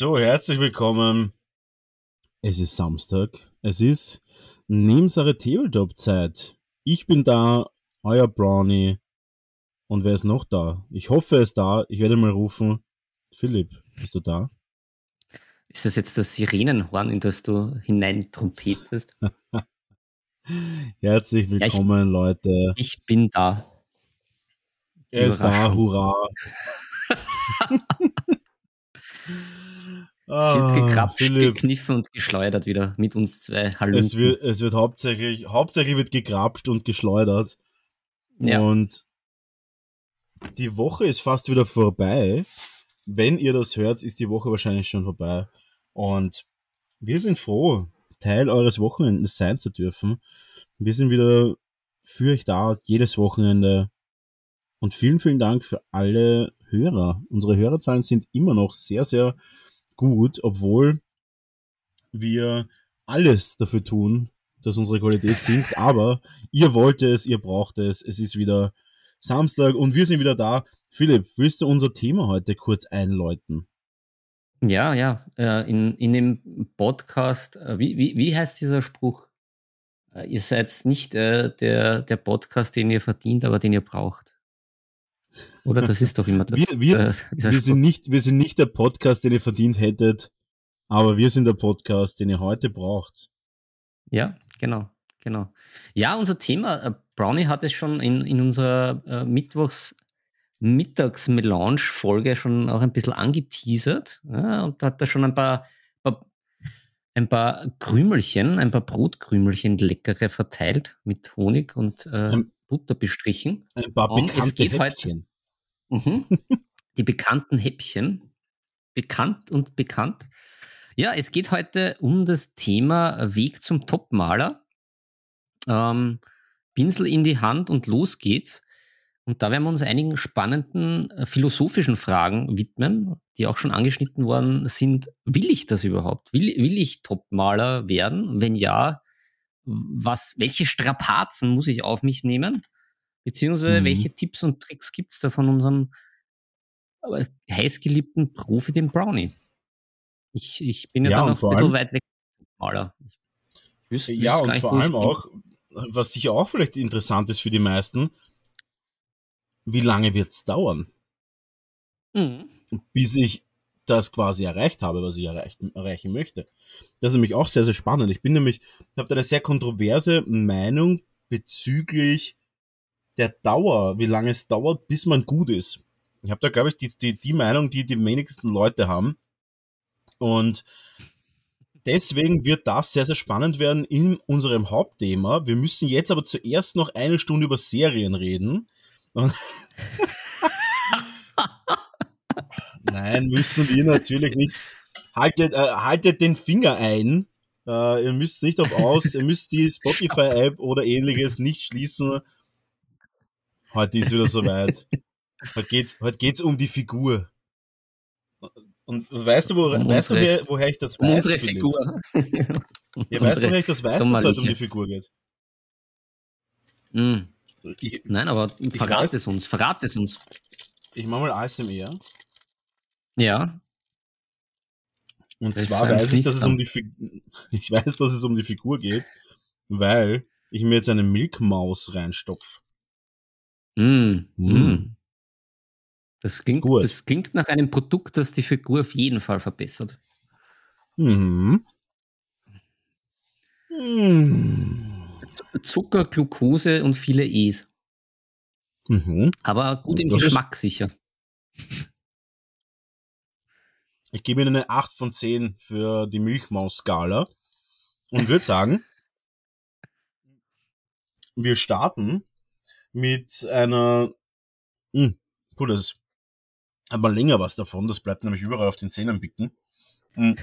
So, herzlich willkommen. Es ist Samstag. Es ist Nebensache Tabletop-Zeit. Ich bin da, euer Brownie. Und wer ist noch da? Ich hoffe, er ist da. Ich werde mal rufen. Philipp, bist du da? Ist das jetzt das Sirenenhorn, in das du hinein trompetest? Herzlich willkommen, ja, ich, Leute. Ich bin da. Er ist da, hurra. Es wird ah, gekrapscht, Philipp. gekniffen und geschleudert wieder mit uns zwei Hallo. Es wird, es wird hauptsächlich, hauptsächlich wird gekrapscht und geschleudert. Ja. Und die Woche ist fast wieder vorbei. Wenn ihr das hört, ist die Woche wahrscheinlich schon vorbei. Und wir sind froh, Teil eures Wochenendes sein zu dürfen. Wir sind wieder für euch da, jedes Wochenende. Und vielen, vielen Dank für alle Hörer. Unsere Hörerzahlen sind immer noch sehr, sehr gut, obwohl wir alles dafür tun, dass unsere Qualität sinkt. Aber ihr wollt es, ihr braucht es. Es ist wieder Samstag und wir sind wieder da. Philipp, willst du unser Thema heute kurz einläuten? Ja, ja. Äh, in, in dem Podcast, äh, wie, wie, wie heißt dieser Spruch? Äh, ihr seid nicht der, der Podcast, den ihr verdient, aber den ihr braucht. Oder das ist doch immer das. Wir, wir, äh, wir sind, nicht, wir sind nicht der Podcast, den ihr verdient hättet, aber wir sind der Podcast, den ihr heute braucht. Ja, genau, genau. Ja, unser Thema, äh, Brownie hat es schon in, in unserer äh, Mittwochs Mittagsmelange-Folge schon auch ein bisschen angeteasert ja, und hat da schon ein paar, paar, ein paar Krümelchen, ein paar Brotkrümelchen leckere verteilt mit Honig und äh, ein, Butter bestrichen. Ein paar bekannte Häppchen. Mhm. Die bekannten Häppchen. Bekannt und bekannt. Ja, es geht heute um das Thema Weg zum Topmaler. Ähm, Pinsel in die Hand und los geht's. Und da werden wir uns einigen spannenden äh, philosophischen Fragen widmen, die auch schon angeschnitten worden sind. Will ich das überhaupt? Will, will ich Topmaler werden? Wenn ja, was, welche Strapazen muss ich auf mich nehmen? Beziehungsweise mhm. welche Tipps und Tricks gibt es da von unserem äh, heißgeliebten Profi, dem Brownie? Ich, ich bin ja, ja dann noch ein bisschen allem, weit weg Maler. Ich ja, und vor allem auch, was sicher auch vielleicht interessant ist für die meisten, wie lange wird es dauern? Mhm. Bis ich das quasi erreicht habe, was ich erreicht, erreichen möchte. Das ist nämlich auch sehr, sehr spannend. Ich bin nämlich, habe da eine sehr kontroverse Meinung bezüglich der Dauer, wie lange es dauert, bis man gut ist. Ich habe da, glaube ich, die, die, die Meinung, die die wenigsten Leute haben. Und deswegen wird das sehr, sehr spannend werden in unserem Hauptthema. Wir müssen jetzt aber zuerst noch eine Stunde über Serien reden. Nein, müssen wir natürlich nicht. Haltet, äh, haltet den Finger ein. Äh, ihr müsst nicht auf aus, ihr müsst die Spotify-App oder ähnliches nicht schließen. Heute ist wieder soweit. heute geht's, heute geht's um die Figur. Und weißt du, wo, um weißt unsere, du woher ich das weiß? unsere Figur. ja, weißt du, woher ich das weiß, dass es heute um die Figur geht? Mm. Ich, Nein, aber verrat es uns, verrat es uns. Ich mach mal ASMR. Ja. Und das zwar weiß ich, dass es um die ich weiß, dass es um die Figur geht, weil ich mir jetzt eine Milkmaus reinstopf. Mm, mm. Das, klingt, das klingt nach einem Produkt, das die Figur auf jeden Fall verbessert. Mhm. Mhm. Zucker, Glucose und viele E's. Mhm. Aber gut im das Geschmack sicher. Ich gebe Ihnen eine 8 von 10 für die Milchmaus-Skala und würde sagen, wir starten mit einer, mh, hm, puh, das hat man länger was davon. Das bleibt nämlich überall auf den Zähnen bicken. Mhm.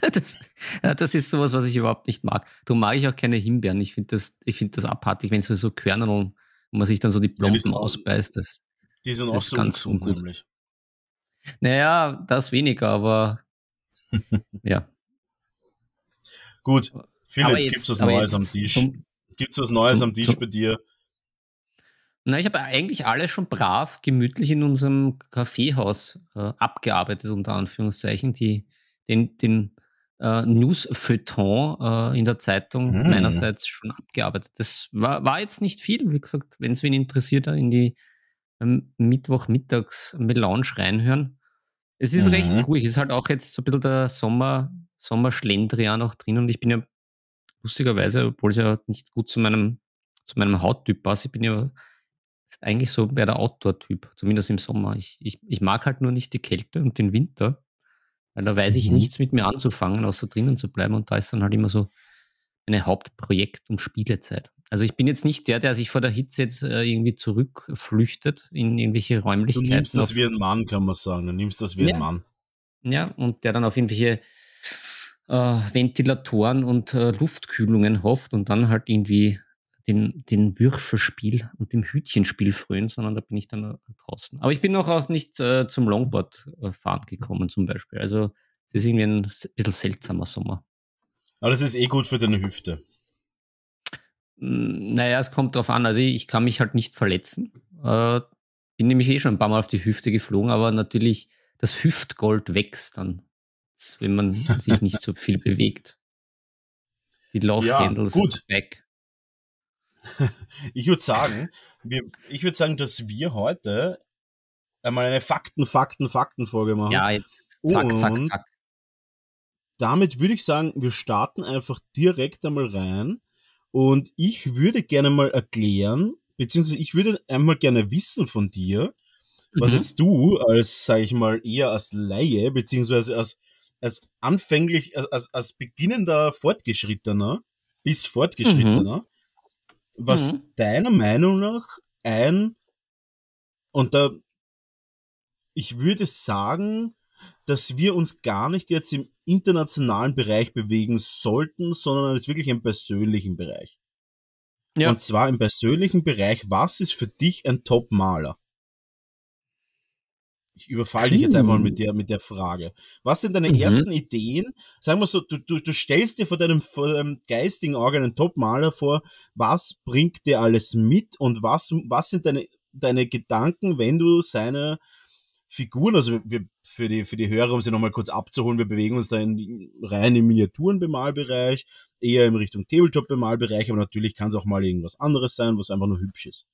das, ja, das ist sowas, was ich überhaupt nicht mag. Darum mag ich auch keine Himbeeren. Ich finde das, ich finde das abartig, wenn so, so Körneln, wo man sich dann so die Plomben ja, ausbeißt. Das, die sind das auch so ganz ungut. Nämlich. Naja, das weniger, aber ja. Gut. Philipp, gibt es was Neues am Tisch? Gibt es was Neues zum, am Tisch bei dir? Na, ich habe eigentlich alles schon brav, gemütlich in unserem Kaffeehaus äh, abgearbeitet, unter Anführungszeichen. Die, den den äh, News-Feuilleton äh, in der Zeitung hm. meinerseits schon abgearbeitet. Das war, war jetzt nicht viel. Wie gesagt, wenn es wen interessiert, in die ähm, Mittwochmittags-Melange reinhören. Es ist mhm. recht ruhig. Es ist halt auch jetzt so ein bisschen der Sommer, Sommerschlendrian auch drin und ich bin ja lustigerweise, obwohl es ja nicht gut zu meinem, zu meinem Hauttyp passt, ich bin ja eigentlich so bei der Outdoor-Typ, zumindest im Sommer. Ich, ich, ich mag halt nur nicht die Kälte und den Winter, weil da weiß ich mhm. nichts mit mir anzufangen, außer drinnen zu bleiben und da ist dann halt immer so eine Hauptprojekt- und Spielezeit. Also ich bin jetzt nicht der, der sich vor der Hitze jetzt äh, irgendwie zurückflüchtet in irgendwelche Räumlichkeiten. Du nimmst das wie ein Mann, kann man sagen. Du nimmst das wie ja. ein Mann. Ja, und der dann auf irgendwelche äh, Ventilatoren und äh, Luftkühlungen hofft und dann halt irgendwie den, den Würfelspiel und dem Hütchenspiel frönen, sondern da bin ich dann äh, draußen. Aber ich bin noch auch nicht äh, zum Longboard äh, gekommen zum Beispiel. Also es ist irgendwie ein bisschen seltsamer Sommer. Aber das ist eh gut für deine Hüfte. Hm, naja, es kommt drauf an. Also ich kann mich halt nicht verletzen. Äh, bin nämlich eh schon ein paar Mal auf die Hüfte geflogen, aber natürlich das Hüftgold wächst dann, wenn man sich nicht so viel bewegt. Die Love ja, back. ich würde sagen, wir, ich würde sagen, dass wir heute einmal eine Fakten, Fakten, Fakten-Folge machen. Ja, jetzt zack, zack, zack. Damit würde ich sagen, wir starten einfach direkt einmal rein. Und ich würde gerne mal erklären, beziehungsweise ich würde einmal gerne wissen von dir, was mhm. jetzt du als, sage ich mal, eher als Laie, beziehungsweise als, als anfänglich, als, als beginnender Fortgeschrittener bis Fortgeschrittener, mhm was mhm. deiner Meinung nach ein, und da, ich würde sagen, dass wir uns gar nicht jetzt im internationalen Bereich bewegen sollten, sondern jetzt wirklich im persönlichen Bereich. Ja. Und zwar im persönlichen Bereich, was ist für dich ein Top-Maler? Ich überfalle dich jetzt einmal mit der, mit der Frage. Was sind deine mhm. ersten Ideen? Sagen wir so, du, du, du stellst dir vor deinem, vor deinem geistigen Auge einen Top-Maler vor. Was bringt dir alles mit und was, was sind deine, deine Gedanken, wenn du seine Figuren, also wir, für die, für die Hörer, um sie nochmal kurz abzuholen, wir bewegen uns da in, rein im Miniaturenbemalbereich, eher in Richtung Tabletop-Bemalbereich, aber natürlich kann es auch mal irgendwas anderes sein, was einfach nur hübsch ist.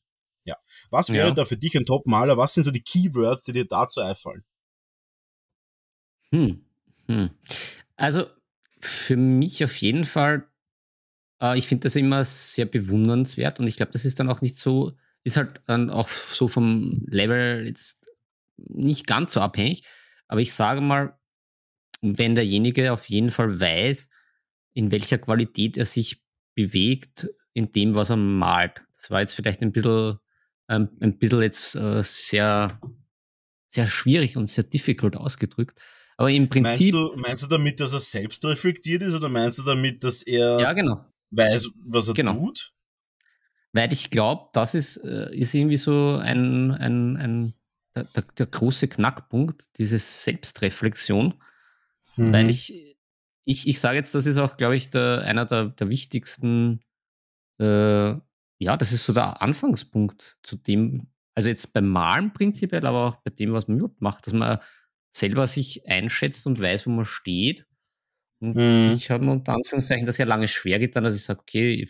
Ja. Was wäre ja. da für dich ein Top-Maler? Was sind so die Keywords, die dir dazu einfallen? Hm. Hm. Also für mich auf jeden Fall, äh, ich finde das immer sehr bewundernswert und ich glaube, das ist dann auch nicht so, ist halt dann auch so vom Level jetzt nicht ganz so abhängig. Aber ich sage mal, wenn derjenige auf jeden Fall weiß, in welcher Qualität er sich bewegt, in dem, was er malt. Das war jetzt vielleicht ein bisschen ähm, ein bisschen jetzt äh, sehr, sehr schwierig und sehr difficult ausgedrückt. Aber im Prinzip. Meinst du, meinst du damit, dass er selbst reflektiert ist oder meinst du damit, dass er ja, genau. weiß, was er genau. tut? Weil ich glaube, das ist, äh, ist irgendwie so ein, ein, ein der, der, der große Knackpunkt, diese Selbstreflexion. Mhm. Weil ich, ich, ich sage jetzt, das ist auch, glaube ich, der, einer der, der wichtigsten äh, ja, das ist so der Anfangspunkt zu dem, also jetzt beim Malen prinzipiell, aber auch bei dem, was man überhaupt macht, dass man selber sich einschätzt und weiß, wo man steht. Und mhm. ich habe mir unter Anführungszeichen das ja lange schwer getan, dass ich sage, okay,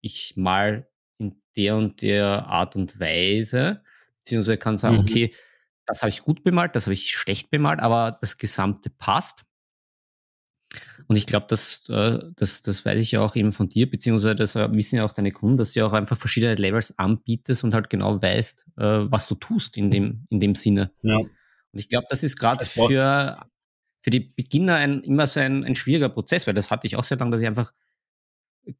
ich mal in der und der Art und Weise, beziehungsweise kann sagen, mhm. okay, das habe ich gut bemalt, das habe ich schlecht bemalt, aber das Gesamte passt. Und ich glaube, das, äh, das, das weiß ich ja auch eben von dir, beziehungsweise das wissen ja auch deine Kunden, dass du auch einfach verschiedene Levels anbietest und halt genau weißt, äh, was du tust in dem, in dem Sinne. Ja. Und ich glaube, das ist gerade für, für die Beginner ein, immer so ein, ein schwieriger Prozess, weil das hatte ich auch sehr lange, dass ich einfach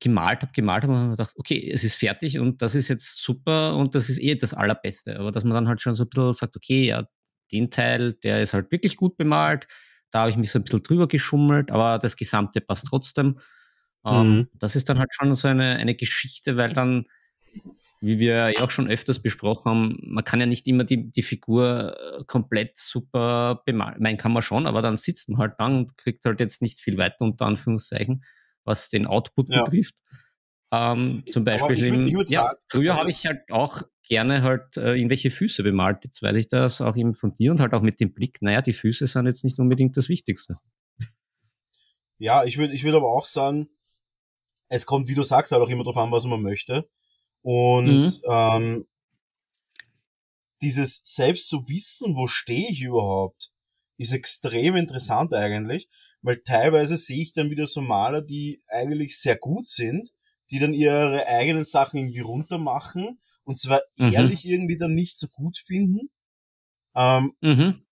gemalt habe, gemalt habe und gedacht, okay, es ist fertig und das ist jetzt super und das ist eh das Allerbeste. Aber dass man dann halt schon so ein bisschen sagt, okay, ja, den Teil, der ist halt wirklich gut bemalt, da habe ich mich so ein bisschen drüber geschummelt, aber das Gesamte passt trotzdem. Ähm, mhm. das ist dann halt schon so eine, eine Geschichte, weil dann, wie wir ja auch schon öfters besprochen haben, man kann ja nicht immer die, die Figur äh, komplett super bemalen. Meinen kann man schon, aber dann sitzt man halt dann und kriegt halt jetzt nicht viel weiter unter Anführungszeichen was den Output ja. betrifft. Ähm, zum Beispiel, würd, im, ja, sagen, früher also habe ich halt auch gerne halt äh, irgendwelche Füße bemalt. Jetzt weiß ich das auch eben von dir und halt auch mit dem Blick, naja, die Füße sind jetzt nicht unbedingt das Wichtigste. Ja, ich würde ich würd aber auch sagen, es kommt, wie du sagst, halt auch immer darauf an, was man möchte. Und mhm. ähm, dieses selbst zu wissen, wo stehe ich überhaupt, ist extrem interessant eigentlich, weil teilweise sehe ich dann wieder so Maler, die eigentlich sehr gut sind, die dann ihre eigenen Sachen irgendwie runtermachen und zwar mhm. ehrlich irgendwie dann nicht so gut finden. Ähm, mhm.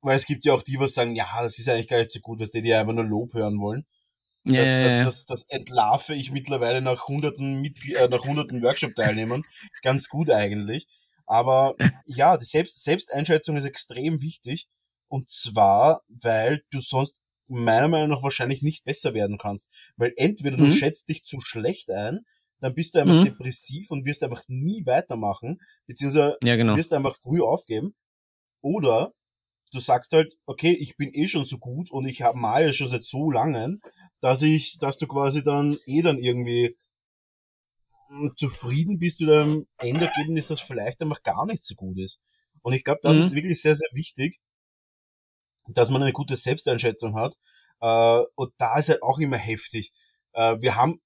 Weil es gibt ja auch die, was sagen, ja, das ist eigentlich gar nicht so gut, was die, die einfach nur Lob hören wollen. Ja, das, das, das, das entlarve ich mittlerweile nach hunderten, Mitgl äh, nach hunderten Workshop-Teilnehmern ganz gut eigentlich. Aber ja, die Selbst Selbsteinschätzung ist extrem wichtig. Und zwar, weil du sonst meiner Meinung nach wahrscheinlich nicht besser werden kannst. Weil entweder du mhm. schätzt dich zu schlecht ein, dann bist du einfach mhm. depressiv und wirst einfach nie weitermachen, beziehungsweise ja, genau. wirst einfach früh aufgeben. Oder du sagst halt, okay, ich bin eh schon so gut und ich habe mal schon seit so langen, dass ich, dass du quasi dann eh dann irgendwie hm, zufrieden bist mit einem Endergebnis, das vielleicht einfach gar nicht so gut ist. Und ich glaube, das mhm. ist wirklich sehr, sehr wichtig, dass man eine gute Selbsteinschätzung hat. Äh, und da ist halt auch immer heftig. Äh, wir haben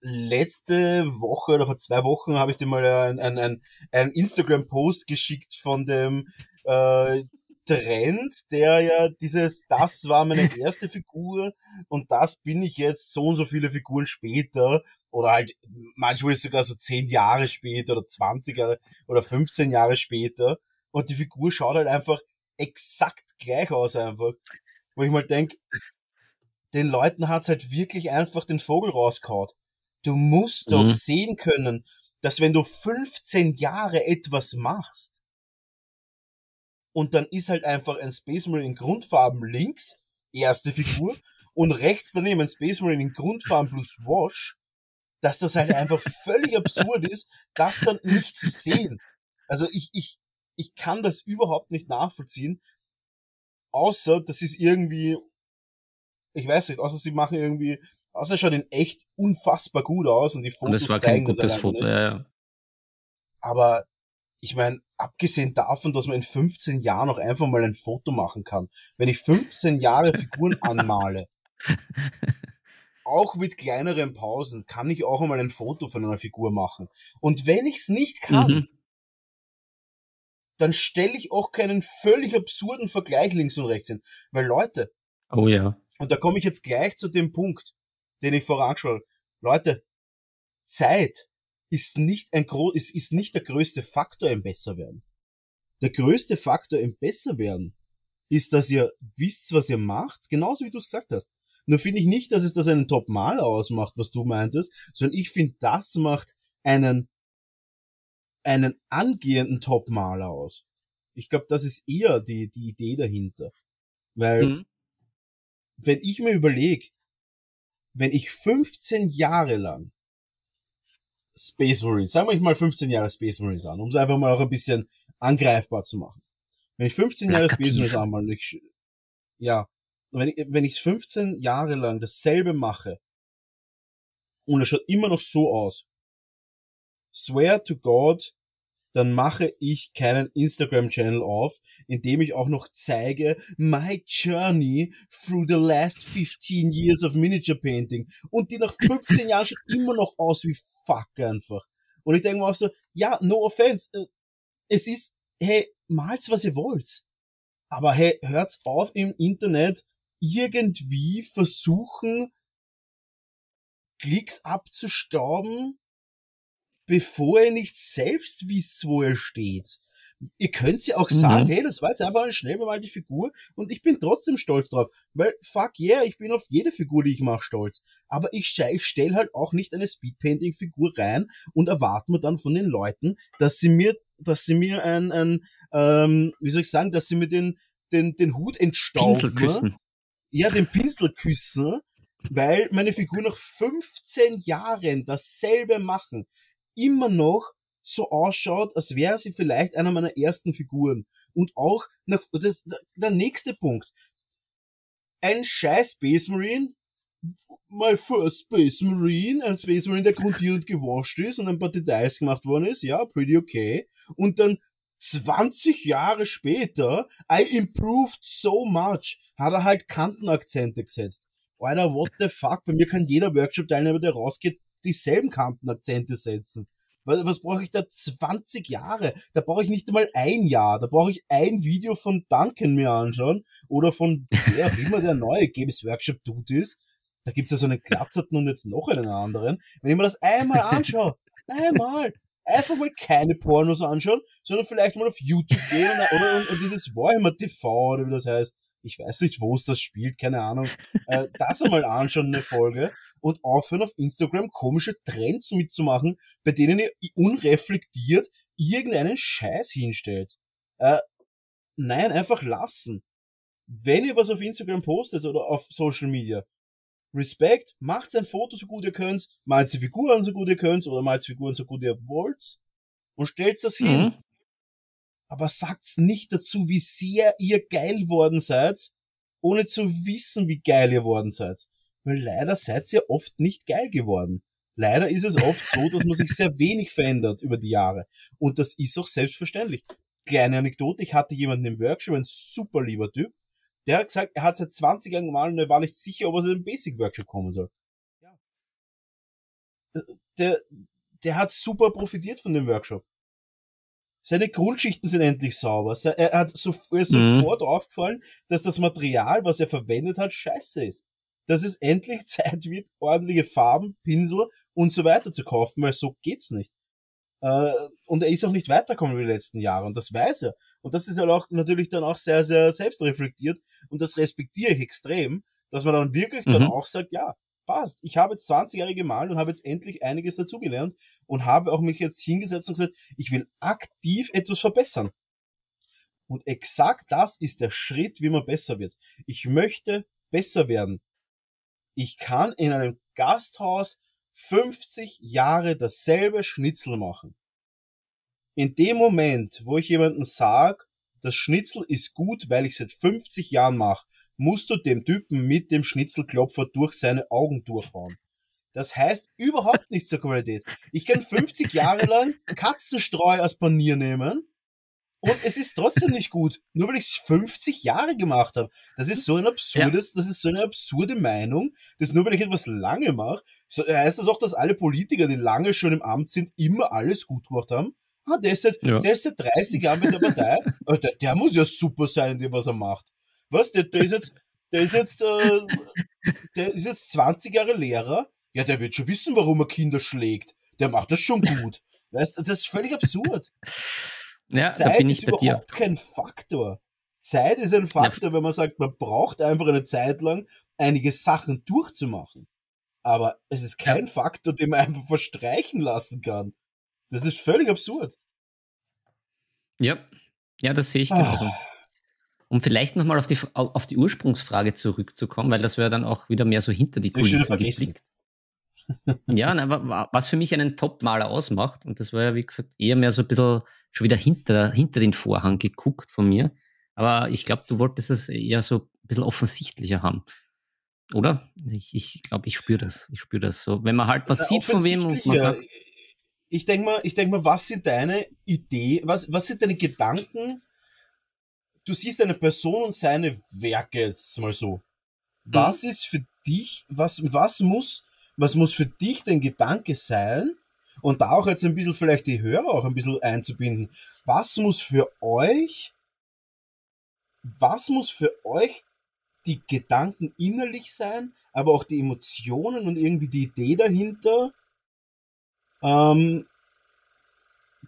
letzte Woche oder vor zwei Wochen habe ich dir mal ein, ein, ein, ein Instagram-Post geschickt von dem äh, Trend, der ja dieses, das war meine erste Figur und das bin ich jetzt so und so viele Figuren später oder halt manchmal sogar so zehn Jahre später oder 20 Jahre oder 15 Jahre später und die Figur schaut halt einfach exakt gleich aus einfach. Wo ich mal denk, den Leuten hat's halt wirklich einfach den Vogel rausgehaut. Du musst doch mhm. sehen können, dass wenn du 15 Jahre etwas machst und dann ist halt einfach ein Space Marine in Grundfarben links, erste Figur, und rechts daneben ein Space Marine in Grundfarben plus Wash, dass das halt einfach völlig absurd ist, das dann nicht zu sehen. Also ich, ich, ich kann das überhaupt nicht nachvollziehen. Außer, das ist irgendwie, ich weiß nicht, außer sie machen irgendwie, außer schaut in echt unfassbar gut aus und die Fotos und das war kein gutes Foto, ja, ja. Aber ich meine, abgesehen davon, dass man in 15 Jahren noch einfach mal ein Foto machen kann. Wenn ich 15 Jahre Figuren anmale, auch mit kleineren Pausen, kann ich auch einmal ein Foto von einer Figur machen. Und wenn ich es nicht kann, mhm dann stelle ich auch keinen völlig absurden Vergleich links und rechts hin. Weil Leute. Oh ja. Und da komme ich jetzt gleich zu dem Punkt, den ich vorangeschaut habe. Leute, Zeit ist nicht ein gro ist, ist nicht der größte Faktor im Besserwerden. Der größte Faktor im Besserwerden ist, dass ihr wisst, was ihr macht, genauso wie du es gesagt hast. Nur finde ich nicht, dass es das einen Top-Maler ausmacht, was du meintest, sondern ich finde, das macht einen einen angehenden Top-Maler aus. Ich glaube, das ist eher die, die Idee dahinter. Weil, mhm. wenn ich mir überlege, wenn ich 15 Jahre lang Space Marines, sagen wir mal 15 Jahre Space Marines an, um es einfach mal auch ein bisschen angreifbar zu machen. Wenn ich 15 Jahre Space Marines anmal, ich, ja, wenn ich, wenn ich 15 Jahre lang dasselbe mache und es schaut immer noch so aus, swear to God, dann mache ich keinen Instagram-Channel auf, in dem ich auch noch zeige my journey through the last 15 years of miniature painting. Und die nach 15 Jahren schaut immer noch aus wie fuck einfach. Und ich denke mir auch so, ja, no offense. Äh, es ist, hey, malt's, was ihr wollt. Aber hey, hört's auf im Internet irgendwie versuchen, Klicks abzustauben bevor ihr nicht selbst wisst, wo ihr steht. Ihr könnt ja auch sagen, mhm. hey, das war jetzt einfach eine schnell bemalte Figur und ich bin trotzdem stolz drauf. Weil, fuck yeah, ich bin auf jede Figur, die ich mache, stolz. Aber ich, ich stelle halt auch nicht eine Speedpainting-Figur rein und erwarte mir dann von den Leuten, dass sie mir, dass sie mir ein, ein ähm, wie soll ich sagen, dass sie mir den, den, den Hut entstauben. Pinsel küssen. Ja, den Pinsel küssen, weil meine Figur nach 15 Jahren dasselbe machen, immer noch so ausschaut, als wäre sie vielleicht einer meiner ersten Figuren. Und auch nach, das, der nächste Punkt. Ein scheiß Space Marine, my first Space Marine, ein Space Marine, der grundiert und gewascht ist und ein paar Details gemacht worden ist, ja, pretty okay. Und dann 20 Jahre später, I improved so much, hat er halt Kantenakzente gesetzt. Alter, what the fuck? Bei mir kann jeder Workshop-Teilnehmer, der rausgeht, dieselben Kantenakzente setzen. Was, was brauche ich da 20 Jahre? Da brauche ich nicht einmal ein Jahr. Da brauche ich ein Video von Duncan mir anschauen oder von wer auch immer der neue Games Workshop Dude ist. Da gibt's ja so einen Glatzerten und jetzt noch einen anderen. Wenn ich mir das einmal anschaue, einmal, einfach mal keine Pornos anschauen, sondern vielleicht mal auf YouTube gehen oder, oder und, und dieses Warhammer TV oder wie das heißt ich weiß nicht, wo es das spielt, keine Ahnung, äh, das einmal anschauen, eine Folge, und aufhören auf Instagram komische Trends mitzumachen, bei denen ihr unreflektiert irgendeinen Scheiß hinstellt. Äh, nein, einfach lassen. Wenn ihr was auf Instagram postet oder auf Social Media, Respekt, macht ein Foto so gut ihr könnt, malt die Figuren so gut ihr könnt oder malt die Figuren so gut ihr wollt und stellt das hin. Aber sagt's nicht dazu, wie sehr ihr geil worden seid, ohne zu wissen, wie geil ihr worden seid. Weil leider seid ihr oft nicht geil geworden. Leider ist es oft so, dass man sich sehr wenig verändert über die Jahre. Und das ist auch selbstverständlich. Kleine Anekdote, ich hatte jemanden im Workshop, ein super lieber Typ, der hat gesagt, er hat seit 20 Jahren gemalt und er war nicht sicher, ob er zu einem Basic Workshop kommen soll. Ja. Der, der hat super profitiert von dem Workshop. Seine Grundschichten sind endlich sauber. Er hat so, er ist mhm. sofort aufgefallen, dass das Material, was er verwendet hat, scheiße ist. Dass es endlich Zeit wird, ordentliche Farben, Pinsel und so weiter zu kaufen, weil so geht's nicht. Äh, und er ist auch nicht weitergekommen wie die letzten Jahre und das weiß er. Und das ist halt auch natürlich dann auch sehr, sehr selbstreflektiert und das respektiere ich extrem, dass man dann wirklich mhm. dann auch sagt, ja, passt. Ich habe jetzt 20 Jahre gemalt und habe jetzt endlich einiges dazugelernt und habe auch mich jetzt hingesetzt und gesagt, ich will aktiv etwas verbessern. Und exakt das ist der Schritt, wie man besser wird. Ich möchte besser werden. Ich kann in einem Gasthaus 50 Jahre dasselbe Schnitzel machen. In dem Moment, wo ich jemanden sage, das Schnitzel ist gut, weil ich seit 50 Jahren mache, musst du dem Typen mit dem Schnitzelklopfer durch seine Augen durchhauen. Das heißt überhaupt nichts zur Qualität. Ich kann 50 Jahre lang Katzenstreu als Panier nehmen und es ist trotzdem nicht gut, nur weil ich es 50 Jahre gemacht habe. Das ist so ein absurdes, ja. das ist so eine absurde Meinung, dass nur weil ich etwas lange mache, so heißt das auch, dass alle Politiker, die lange schon im Amt sind, immer alles gut gemacht haben. Ah, der ist seit, ja. der ist seit 30 Jahren mit der Partei. Der, der muss ja super sein, in dem, was er macht. Was? Der, der ist jetzt, der ist jetzt, äh, der ist jetzt 20 Jahre Lehrer. Ja, der wird schon wissen, warum er Kinder schlägt. Der macht das schon gut. Weißt das ist völlig absurd. Ja, Zeit da bin ich ist bei überhaupt dir. kein Faktor. Zeit ist ein Faktor, ja. wenn man sagt, man braucht einfach eine Zeit lang, einige Sachen durchzumachen. Aber es ist kein ja. Faktor, den man einfach verstreichen lassen kann. Das ist völlig absurd. Ja, ja, das sehe ich genauso. Ah. Um vielleicht nochmal auf die, auf die Ursprungsfrage zurückzukommen, weil das wäre dann auch wieder mehr so hinter die Kulissen geblickt. ja, na, was für mich einen Top-Maler ausmacht, und das war ja, wie gesagt, eher mehr so ein bisschen schon wieder hinter, hinter den Vorhang geguckt von mir. Aber ich glaube, du wolltest es eher so ein bisschen offensichtlicher haben. Oder? Ich glaube, ich, glaub, ich spüre das. Ich spüre das so. Wenn man halt was sieht von wem und man sagt. Ich denke mal, ich denk mal, was sind deine Ideen, was, was sind deine Gedanken du siehst eine Person und seine Werke jetzt mal so. Was mhm. ist für dich, was, was muss, was muss für dich dein Gedanke sein? Und da auch jetzt ein bisschen vielleicht die Hörer auch ein bisschen einzubinden. Was muss für euch, was muss für euch die Gedanken innerlich sein, aber auch die Emotionen und irgendwie die Idee dahinter, ähm,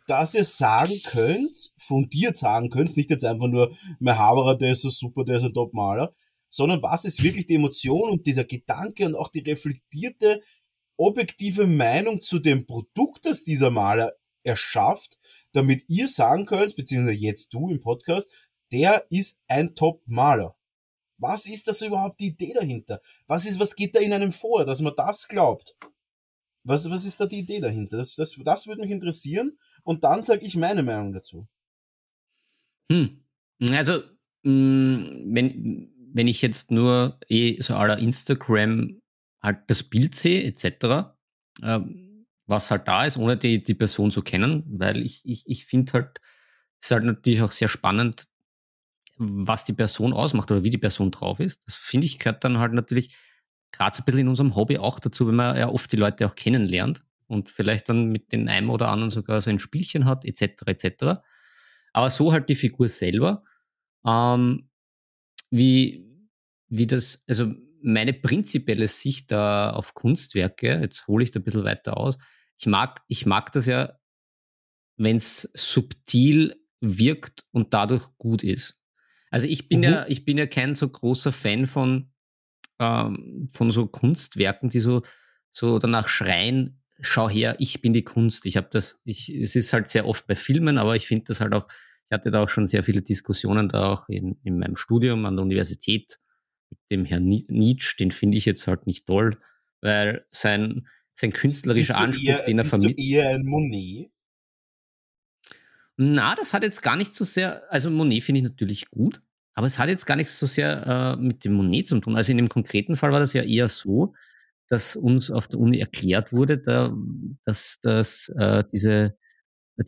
dass ihr sagen könnt, fundiert sagen könnt, nicht jetzt einfach nur, mein Haberer, der ist so super, der ist ein Top-Maler, sondern was ist wirklich die Emotion und dieser Gedanke und auch die reflektierte, objektive Meinung zu dem Produkt, das dieser Maler erschafft, damit ihr sagen könnt, beziehungsweise jetzt du im Podcast, der ist ein Top-Maler. Was ist das überhaupt die Idee dahinter? Was ist, was geht da in einem vor, dass man das glaubt? Was, was ist da die Idee dahinter? Das, das, das würde mich interessieren und dann sage ich meine Meinung dazu. Hm. Also, mh, mm, wenn, wenn ich jetzt nur eh so aller Instagram halt das Bild sehe, etc., äh, was halt da ist, ohne die, die Person zu kennen, weil ich, ich, ich finde halt, es ist halt natürlich auch sehr spannend, was die Person ausmacht oder wie die Person drauf ist. Das finde ich gehört dann halt natürlich gerade so ein bisschen in unserem Hobby auch dazu, wenn man ja oft die Leute auch kennenlernt und vielleicht dann mit den einen oder anderen sogar so ein Spielchen hat, etc., etc. Aber so halt die Figur selber. Ähm, wie, wie das, also meine prinzipielle Sicht da auf Kunstwerke, jetzt hole ich da ein bisschen weiter aus. Ich mag, ich mag das ja, wenn es subtil wirkt und dadurch gut ist. Also ich bin mhm. ja, ich bin ja kein so großer Fan von, ähm, von so Kunstwerken, die so, so danach schreien, schau her, ich bin die Kunst. Ich habe das, ich, es ist halt sehr oft bei Filmen, aber ich finde das halt auch, ich hatte da auch schon sehr viele Diskussionen da auch in, in meinem Studium an der Universität mit dem Herrn Nietzsche, den finde ich jetzt halt nicht toll, weil sein, sein künstlerischer Anspruch, eher, den er vermittelt. eher ein Monet? Na, das hat jetzt gar nicht so sehr, also Monet finde ich natürlich gut, aber es hat jetzt gar nichts so sehr äh, mit dem Monet zu tun. Also in dem konkreten Fall war das ja eher so, dass uns auf der Uni erklärt wurde, da, dass, dass äh, diese,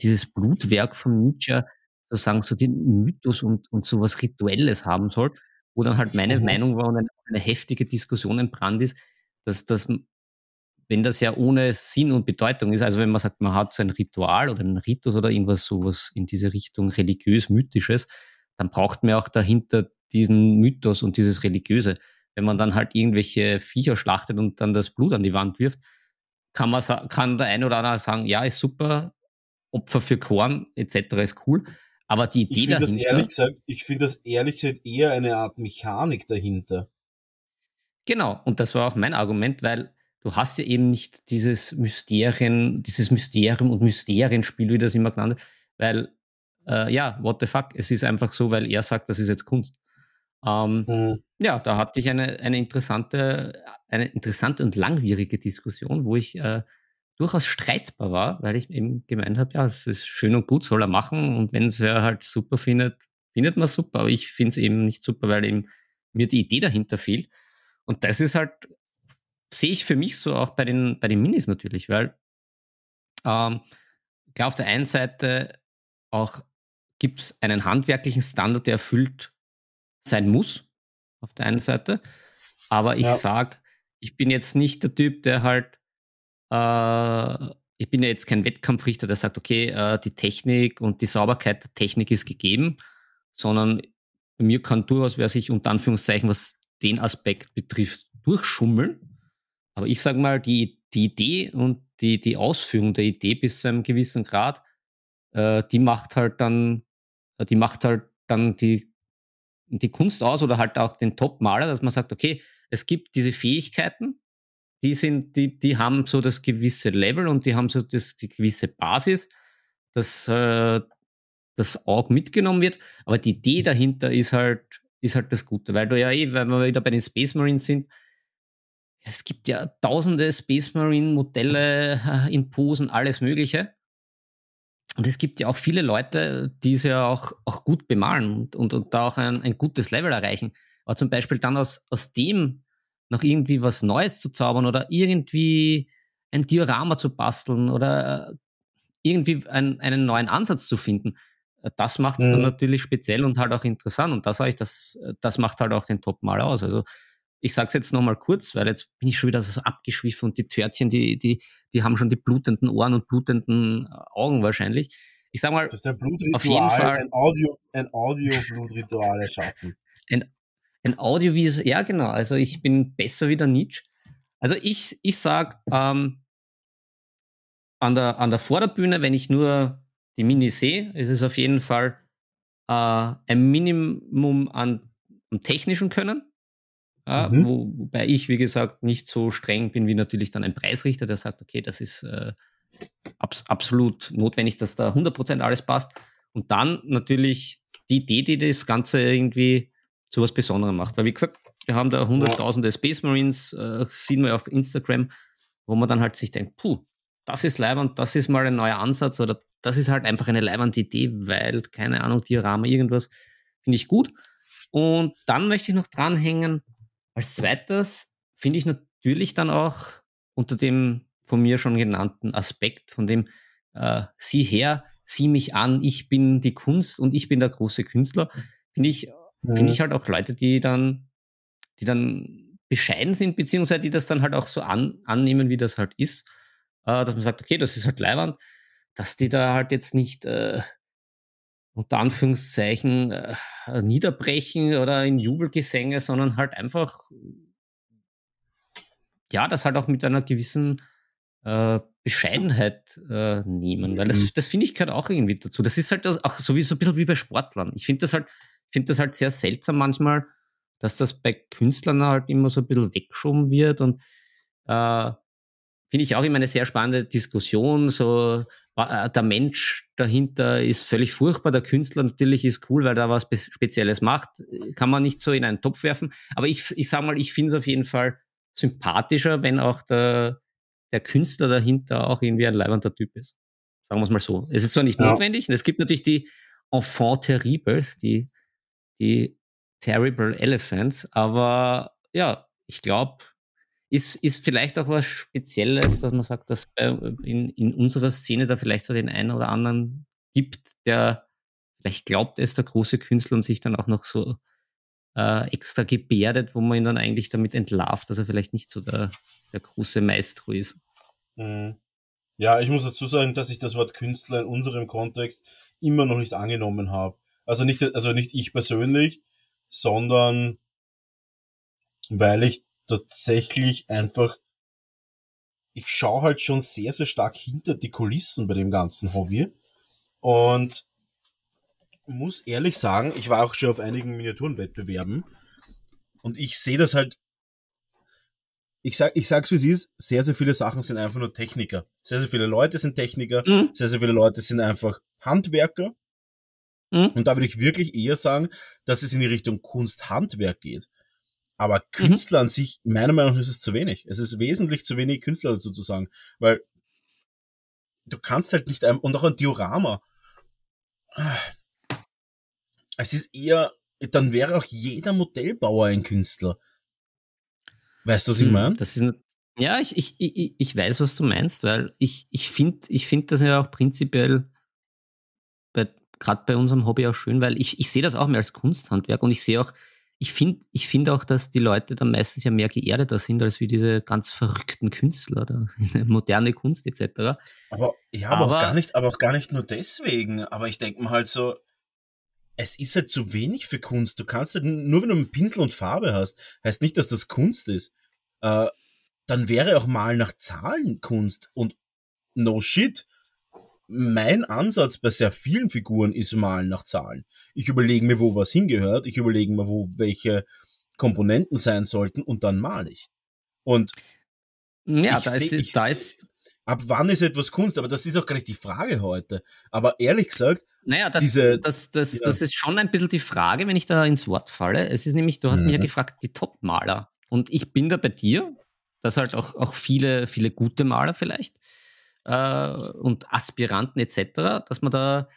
dieses Blutwerk von Nietzsche sozusagen so den Mythos und, und sowas Rituelles haben soll, wo dann halt meine mhm. Meinung war und eine, eine, heftige Diskussion entbrannt ist, dass das, wenn das ja ohne Sinn und Bedeutung ist, also wenn man sagt, man hat so ein Ritual oder ein Ritus oder irgendwas sowas in diese Richtung religiös-mythisches, dann braucht man auch dahinter diesen Mythos und dieses Religiöse. Wenn man dann halt irgendwelche Viecher schlachtet und dann das Blut an die Wand wirft, kann man kann der eine oder andere sagen, ja, ist super, Opfer für Korn etc. ist cool. Aber die Idee ich dahinter. Das ehrlich gesagt, ich finde das ehrlich gesagt eher eine Art Mechanik dahinter. Genau, und das war auch mein Argument, weil du hast ja eben nicht dieses Mysterien, dieses Mysterium und Mysterienspiel, wie das immer genannt wird, weil, äh, ja, what the fuck, es ist einfach so, weil er sagt, das ist jetzt Kunst. Ähm, mhm. Ja, da hatte ich eine, eine interessante, eine interessante und langwierige Diskussion, wo ich äh, durchaus streitbar war, weil ich eben gemeint habe, ja, es ist schön und gut, soll er machen und wenn es er halt super findet, findet man super, aber ich finde es eben nicht super, weil eben mir die Idee dahinter fehlt. Und das ist halt, sehe ich für mich so auch bei den, bei den Minis natürlich, weil ähm, klar, auf der einen Seite auch gibt es einen handwerklichen Standard, der erfüllt sein muss, auf der einen Seite. Aber ich ja. sage, ich bin jetzt nicht der Typ, der halt äh, ich bin ja jetzt kein Wettkampfrichter, der sagt, okay, äh, die Technik und die Sauberkeit der Technik ist gegeben, sondern bei mir kann durchaus, wer sich unter Anführungszeichen, was den Aspekt betrifft, durchschummeln. Aber ich sage mal, die, die Idee und die, die Ausführung der Idee bis zu einem gewissen Grad, äh, die macht halt dann, äh, die macht halt dann die, die Kunst aus oder halt auch den Top-Maler, dass man sagt, okay, es gibt diese Fähigkeiten, die sind, die, die haben so das gewisse Level und die haben so das, die gewisse Basis, dass äh, das auch mitgenommen wird. Aber die Idee dahinter ist halt, ist halt das Gute, weil du ja eh, wenn wir wieder bei den Space Marines sind, es gibt ja tausende Space Marine Modelle in Posen, alles Mögliche. Und es gibt ja auch viele Leute, die es ja auch, auch gut bemalen und, und, und da auch ein, ein gutes Level erreichen. Aber zum Beispiel dann aus, aus dem noch irgendwie was Neues zu zaubern oder irgendwie ein Diorama zu basteln oder äh, irgendwie ein, einen neuen Ansatz zu finden. Äh, das macht es mhm. dann natürlich speziell und halt auch interessant. Und das ich, das, das macht halt auch den Top mal aus. Also ich sage es jetzt nochmal kurz, weil jetzt bin ich schon wieder so abgeschwiffen und die Törtchen, die, die, die haben schon die blutenden Ohren und blutenden äh, Augen wahrscheinlich. Ich sag mal, auf jeden Fall ein Audio, ein Audio-Blutritual erschaffen. Ein ein Audiovisual, ja genau, also ich bin besser wie der Nietzsche. Also ich, ich sag, ähm, an, der, an der Vorderbühne, wenn ich nur die Mini sehe, ist es auf jeden Fall äh, ein Minimum an, an technischen Können. Äh, mhm. wo, wobei ich, wie gesagt, nicht so streng bin wie natürlich dann ein Preisrichter, der sagt, okay, das ist äh, abs absolut notwendig, dass da 100% alles passt. Und dann natürlich die Idee, die das Ganze irgendwie zu was Besonderem macht. Weil, wie gesagt, wir haben da hunderttausende Space Marines, äh, sehen wir auf Instagram, wo man dann halt sich denkt, puh, das ist leibend, das ist mal ein neuer Ansatz oder das ist halt einfach eine leibende Idee, weil, keine Ahnung, Diorama, irgendwas, finde ich gut. Und dann möchte ich noch dranhängen, als zweites finde ich natürlich dann auch unter dem von mir schon genannten Aspekt, von dem äh, sieh her, sieh mich an, ich bin die Kunst und ich bin der große Künstler, finde ich, mhm. finde ich halt auch Leute, die dann, die dann bescheiden sind, beziehungsweise die das dann halt auch so an, annehmen, wie das halt ist, äh, dass man sagt, okay, das ist halt Leihwand, dass die da halt jetzt nicht äh, unter Anführungszeichen äh, niederbrechen oder in Jubelgesänge, sondern halt einfach, ja, das halt auch mit einer gewissen äh, Bescheidenheit äh, nehmen, weil das, mhm. das finde ich gehört auch irgendwie dazu. Das ist halt das, auch sowieso ein bisschen wie bei Sportlern. Ich finde das halt, finde das halt sehr seltsam manchmal, dass das bei Künstlern halt immer so ein bisschen weggeschoben wird und äh, finde ich auch immer eine sehr spannende Diskussion. So, der Mensch dahinter ist völlig furchtbar, der Künstler natürlich ist cool, weil er was Spezielles macht, kann man nicht so in einen Topf werfen. Aber ich, ich sage mal, ich finde es auf jeden Fall sympathischer, wenn auch der, der Künstler dahinter auch irgendwie ein leibender Typ ist. Sagen wir es mal so. Es ist zwar nicht ja. notwendig, es gibt natürlich die Enfants terribles, die, die Terrible Elephants, aber ja, ich glaube, ist, ist vielleicht auch was Spezielles, dass man sagt, dass in, in unserer Szene da vielleicht so den einen oder anderen gibt, der vielleicht glaubt, er ist der große Künstler und sich dann auch noch so äh, extra gebärdet, wo man ihn dann eigentlich damit entlarvt, dass er vielleicht nicht so der, der große Maestro ist. Mhm. Ja, ich muss dazu sagen, dass ich das Wort Künstler in unserem Kontext immer noch nicht angenommen habe. Also nicht, also nicht ich persönlich, sondern weil ich tatsächlich einfach, ich schaue halt schon sehr, sehr stark hinter die Kulissen bei dem ganzen Hobby und muss ehrlich sagen, ich war auch schon auf einigen Miniaturenwettbewerben und ich sehe das halt ich sag, ich sag's wie es ist, sehr, sehr viele Sachen sind einfach nur Techniker. Sehr, sehr viele Leute sind Techniker, mhm. sehr, sehr viele Leute sind einfach Handwerker. Mhm. Und da würde ich wirklich eher sagen, dass es in die Richtung Kunsthandwerk geht. Aber mhm. Künstler mhm. an sich, meiner Meinung nach, ist es zu wenig. Es ist wesentlich zu wenig Künstler dazu zu sagen. Weil du kannst halt nicht, und auch ein Diorama. Es ist eher, dann wäre auch jeder Modellbauer ein Künstler. Weißt du, was ich hm, meine? Das ist, ja, ich, ich, ich, ich weiß, was du meinst, weil ich, ich finde ich find das ja auch prinzipiell gerade bei unserem Hobby auch schön, weil ich, ich sehe das auch mehr als Kunsthandwerk und ich sehe auch, ich finde ich find auch, dass die Leute dann meistens ja mehr geerdeter sind als wie diese ganz verrückten Künstler, da, moderne Kunst etc. Aber ja, aber, aber, auch gar nicht, aber auch gar nicht nur deswegen. Aber ich denke mir halt so, es ist halt zu wenig für Kunst. Du kannst halt, nur wenn du einen Pinsel und Farbe hast, heißt nicht, dass das Kunst ist. Äh, dann wäre auch mal nach Zahlen Kunst. Und no shit. Mein Ansatz bei sehr vielen Figuren ist malen nach Zahlen. Ich überlege mir, wo was hingehört. Ich überlege mir, wo welche Komponenten sein sollten und dann male ich. Und ja, da, seh, ist, da ist ab wann ist etwas Kunst? Aber das ist auch gar nicht die Frage heute. Aber ehrlich gesagt, naja, das, diese, das, das, ja. das ist schon ein bisschen die Frage, wenn ich da ins Wort falle. Es ist nämlich, du hast mhm. mich ja mhm. gefragt, die Top-Maler. Und ich bin da bei dir, dass halt auch, auch viele, viele gute Maler vielleicht äh, und Aspiranten etc., dass man da,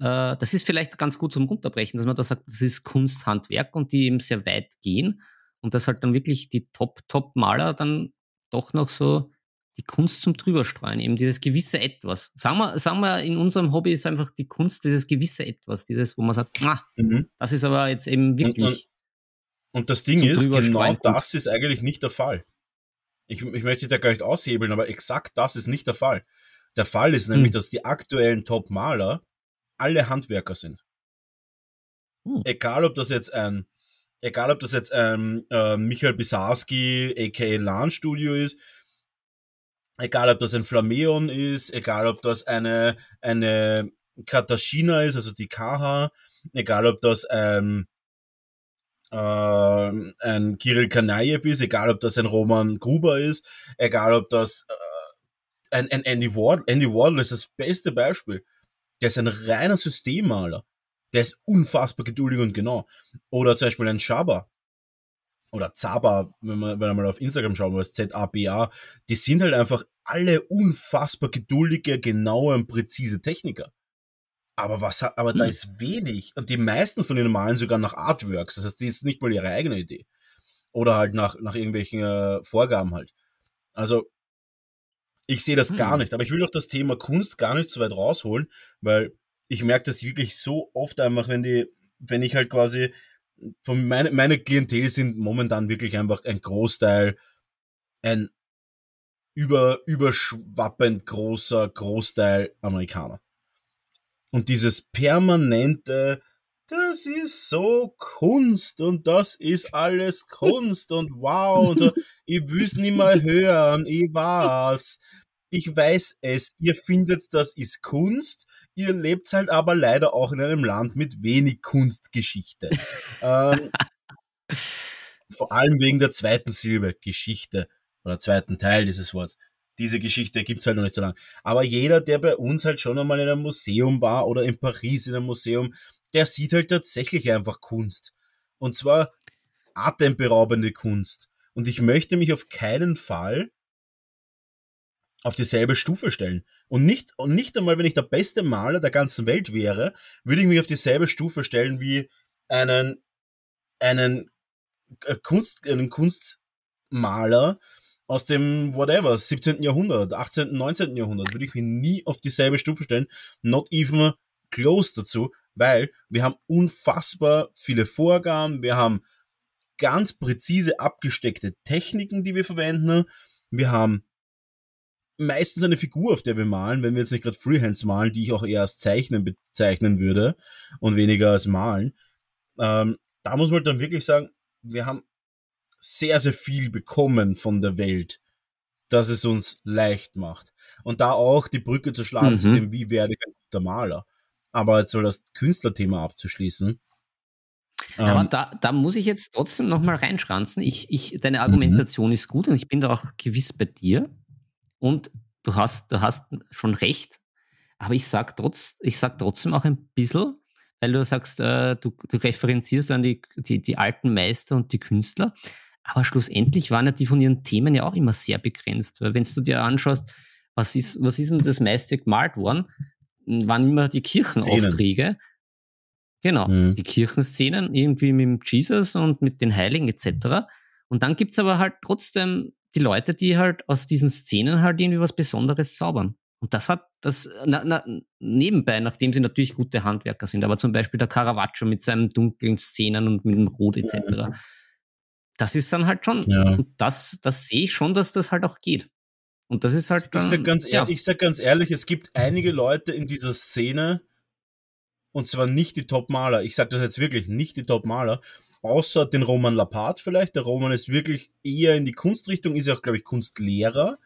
äh, das ist vielleicht ganz gut zum Runterbrechen, dass man da sagt, das ist Kunsthandwerk und die eben sehr weit gehen und dass halt dann wirklich die Top-Top-Maler dann doch noch so die Kunst zum Drüberstreuen, eben dieses gewisse Etwas. Sagen wir, sagen wir, in unserem Hobby ist einfach die Kunst dieses gewisse Etwas, dieses, wo man sagt, ah, mhm. das ist aber jetzt eben wirklich. Und, und, und das Ding ist, genau das ist eigentlich nicht der Fall. Ich, ich möchte da gar nicht aushebeln, aber exakt das ist nicht der Fall. Der Fall ist nämlich, mhm. dass die aktuellen Top-Maler alle Handwerker sind. Mhm. Egal, ob das jetzt ein egal ob das jetzt ein äh, Michael Bisarski aka LAN Studio ist, egal ob das ein Flameon ist, egal ob das eine, eine Katashina ist, also die KH, egal ob das äh, ein Kirill Kanayev ist, egal ob das ein Roman Gruber ist, egal ob das äh, ein, ein Andy Wardle, Andy Wardle ist das beste Beispiel. Der ist ein reiner Systemmaler. Der ist unfassbar geduldig und genau. Oder zum Beispiel ein Shaba oder Zaba, wenn man, wenn man mal auf Instagram schauen will, Z-A-B-A, die sind halt einfach alle unfassbar geduldige, genaue und präzise Techniker. Aber was aber hm. da ist wenig. Und die meisten von ihnen malen sogar nach Artworks. Das heißt, die ist nicht mal ihre eigene Idee. Oder halt nach, nach irgendwelchen äh, Vorgaben halt. Also, ich sehe das hm. gar nicht. Aber ich will doch das Thema Kunst gar nicht so weit rausholen, weil ich merke das wirklich so oft einfach, wenn die, wenn ich halt quasi von meine, meine Klientel sind momentan wirklich einfach ein Großteil, ein über, überschwappend großer Großteil Amerikaner. Und dieses permanente, das ist so Kunst und das ist alles Kunst und wow, und ich will es nicht mehr hören, ich weiß, ich weiß es, ihr findet, das ist Kunst, ihr lebt halt aber leider auch in einem Land mit wenig Kunstgeschichte. ähm, vor allem wegen der zweiten Silbe, Geschichte, oder zweiten Teil dieses Wortes. Diese Geschichte gibt's halt noch nicht so lange. Aber jeder, der bei uns halt schon einmal in einem Museum war oder in Paris in einem Museum, der sieht halt tatsächlich einfach Kunst. Und zwar atemberaubende Kunst. Und ich möchte mich auf keinen Fall auf dieselbe Stufe stellen. Und nicht, und nicht einmal, wenn ich der beste Maler der ganzen Welt wäre, würde ich mich auf dieselbe Stufe stellen wie einen, einen äh, Kunst, einen Kunstmaler aus dem whatever, 17. Jahrhundert, 18., 19. Jahrhundert, würde ich mich nie auf dieselbe Stufe stellen. Not even close dazu, weil wir haben unfassbar viele Vorgaben, wir haben ganz präzise abgesteckte Techniken, die wir verwenden. Wir haben meistens eine Figur, auf der wir malen, wenn wir jetzt nicht gerade Freehands malen, die ich auch eher als Zeichnen bezeichnen würde und weniger als Malen. Ähm, da muss man dann wirklich sagen, wir haben sehr, sehr viel bekommen von der Welt, dass es uns leicht macht. Und da auch die Brücke zu schlagen mhm. zu dem, wie werde ich ein guter Maler. Aber jetzt soll das Künstlerthema abzuschließen. Aber ähm, da, da muss ich jetzt trotzdem nochmal reinschranzen. Ich, ich, deine Argumentation mhm. ist gut und ich bin da auch gewiss bei dir. Und du hast, du hast schon recht. Aber ich sag, trotz, ich sag trotzdem auch ein bisschen, weil du sagst, äh, du, du referenzierst an die, die, die alten Meister und die Künstler. Aber schlussendlich waren ja die von ihren Themen ja auch immer sehr begrenzt. Weil wenn du dir anschaust, was ist, was ist denn das meiste gemalt worden, waren immer die Kirchenaufträge. Genau, mhm. die Kirchenszenen irgendwie mit Jesus und mit den Heiligen etc. Und dann gibt's aber halt trotzdem die Leute, die halt aus diesen Szenen halt irgendwie was Besonderes zaubern. Und das hat das na, na, nebenbei, nachdem sie natürlich gute Handwerker sind, aber zum Beispiel der Caravaggio mit seinen dunklen Szenen und mit dem Rot etc. Ja. Das ist dann halt schon, ja. das, das sehe ich schon, dass das halt auch geht. Und das ist halt dann, ich sag ganz ehrlich, ja. ich sag ganz ehrlich, es gibt einige Leute in dieser Szene, und zwar nicht die Top-Maler. Ich sag das jetzt wirklich, nicht die Top-Maler, außer den Roman Lapart vielleicht. Der Roman ist wirklich eher in die Kunstrichtung, ist ja auch, glaube ich, Kunstlehrer.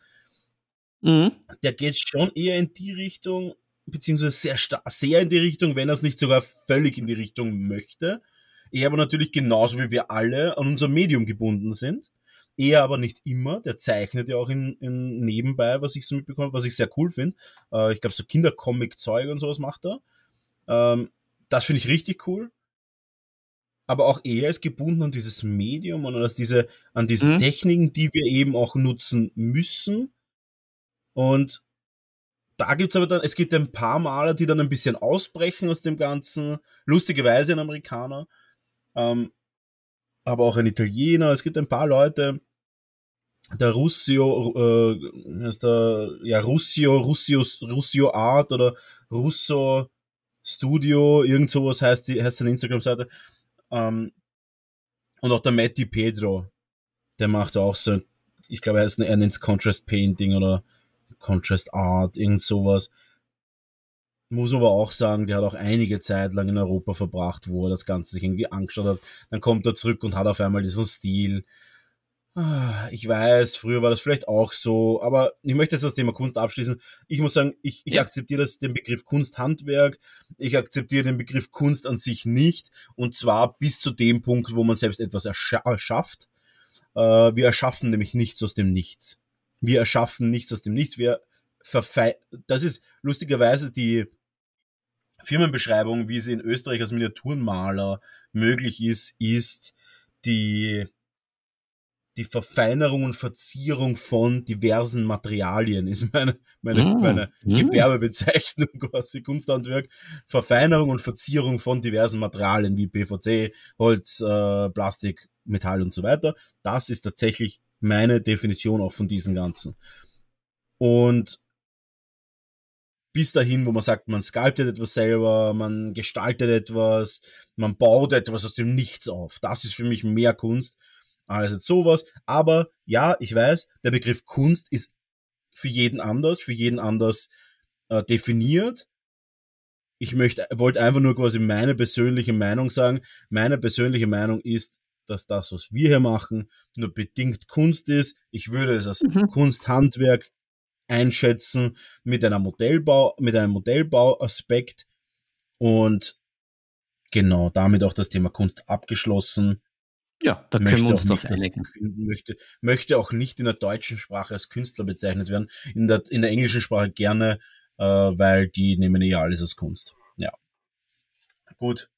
Mhm. Der geht schon eher in die Richtung, beziehungsweise sehr, sehr in die Richtung, wenn er es nicht sogar völlig in die Richtung möchte. Er aber natürlich genauso wie wir alle an unser Medium gebunden sind. Er aber nicht immer, der zeichnet ja auch in, in nebenbei, was ich so mitbekomme, was ich sehr cool finde. Äh, ich glaube, so Kindercomic-Zeug und sowas macht er. Ähm, das finde ich richtig cool aber auch er ist gebunden an dieses Medium und an diese, an diese mhm. Techniken, die wir eben auch nutzen müssen. Und da gibt's aber dann, es gibt ein paar Maler, die dann ein bisschen ausbrechen aus dem Ganzen. Lustigerweise ein Amerikaner, ähm, aber auch ein Italiener. Es gibt ein paar Leute, der Russio, äh, ist der, ja, Russio, Russio, Russio Art oder Russo Studio, irgend sowas heißt die, heißt seine Instagram-Seite ähm, und auch der Matty Pedro, der macht auch so, ich glaube, er, er nennt es Contrast Painting oder Contrast Art, irgend sowas. Muss aber auch sagen, der hat auch einige Zeit lang in Europa verbracht, wo er das Ganze sich irgendwie angeschaut hat. Dann kommt er zurück und hat auf einmal diesen Stil. Ah, ich weiß, früher war das vielleicht auch so, aber ich möchte jetzt das Thema Kunst abschließen. Ich muss sagen, ich, ich ja. akzeptiere das, den Begriff Kunsthandwerk, ich akzeptiere den Begriff Kunst an sich nicht und zwar bis zu dem Punkt, wo man selbst etwas erschafft. Äh, wir erschaffen nämlich nichts aus dem Nichts. Wir erschaffen nichts aus dem Nichts. Wir verfei das ist lustigerweise die Firmenbeschreibung, wie sie in Österreich als Miniaturenmaler möglich ist, ist die die Verfeinerung und Verzierung von diversen Materialien ist meine, meine, mm. meine mm. Gewerbebezeichnung quasi Kunsthandwerk. Verfeinerung und Verzierung von diversen Materialien wie PVC, Holz, äh, Plastik, Metall und so weiter. Das ist tatsächlich meine Definition auch von diesen ganzen. Und bis dahin, wo man sagt, man sculptet etwas selber, man gestaltet etwas, man baut etwas aus dem Nichts auf. Das ist für mich mehr Kunst also sowas. Aber ja, ich weiß, der Begriff Kunst ist für jeden anders, für jeden anders äh, definiert. Ich möchte, wollte einfach nur quasi meine persönliche Meinung sagen. Meine persönliche Meinung ist, dass das, was wir hier machen, nur bedingt Kunst ist. Ich würde es als mhm. Kunsthandwerk einschätzen mit einer Modellbau, mit einem Modellbauaspekt und genau damit auch das Thema Kunst abgeschlossen. Ja, da können wir uns doch einigen. Möchte, möchte auch nicht in der deutschen Sprache als Künstler bezeichnet werden, in der, in der englischen Sprache gerne, äh, weil die nehmen ja alles als Kunst. Ja. Gut.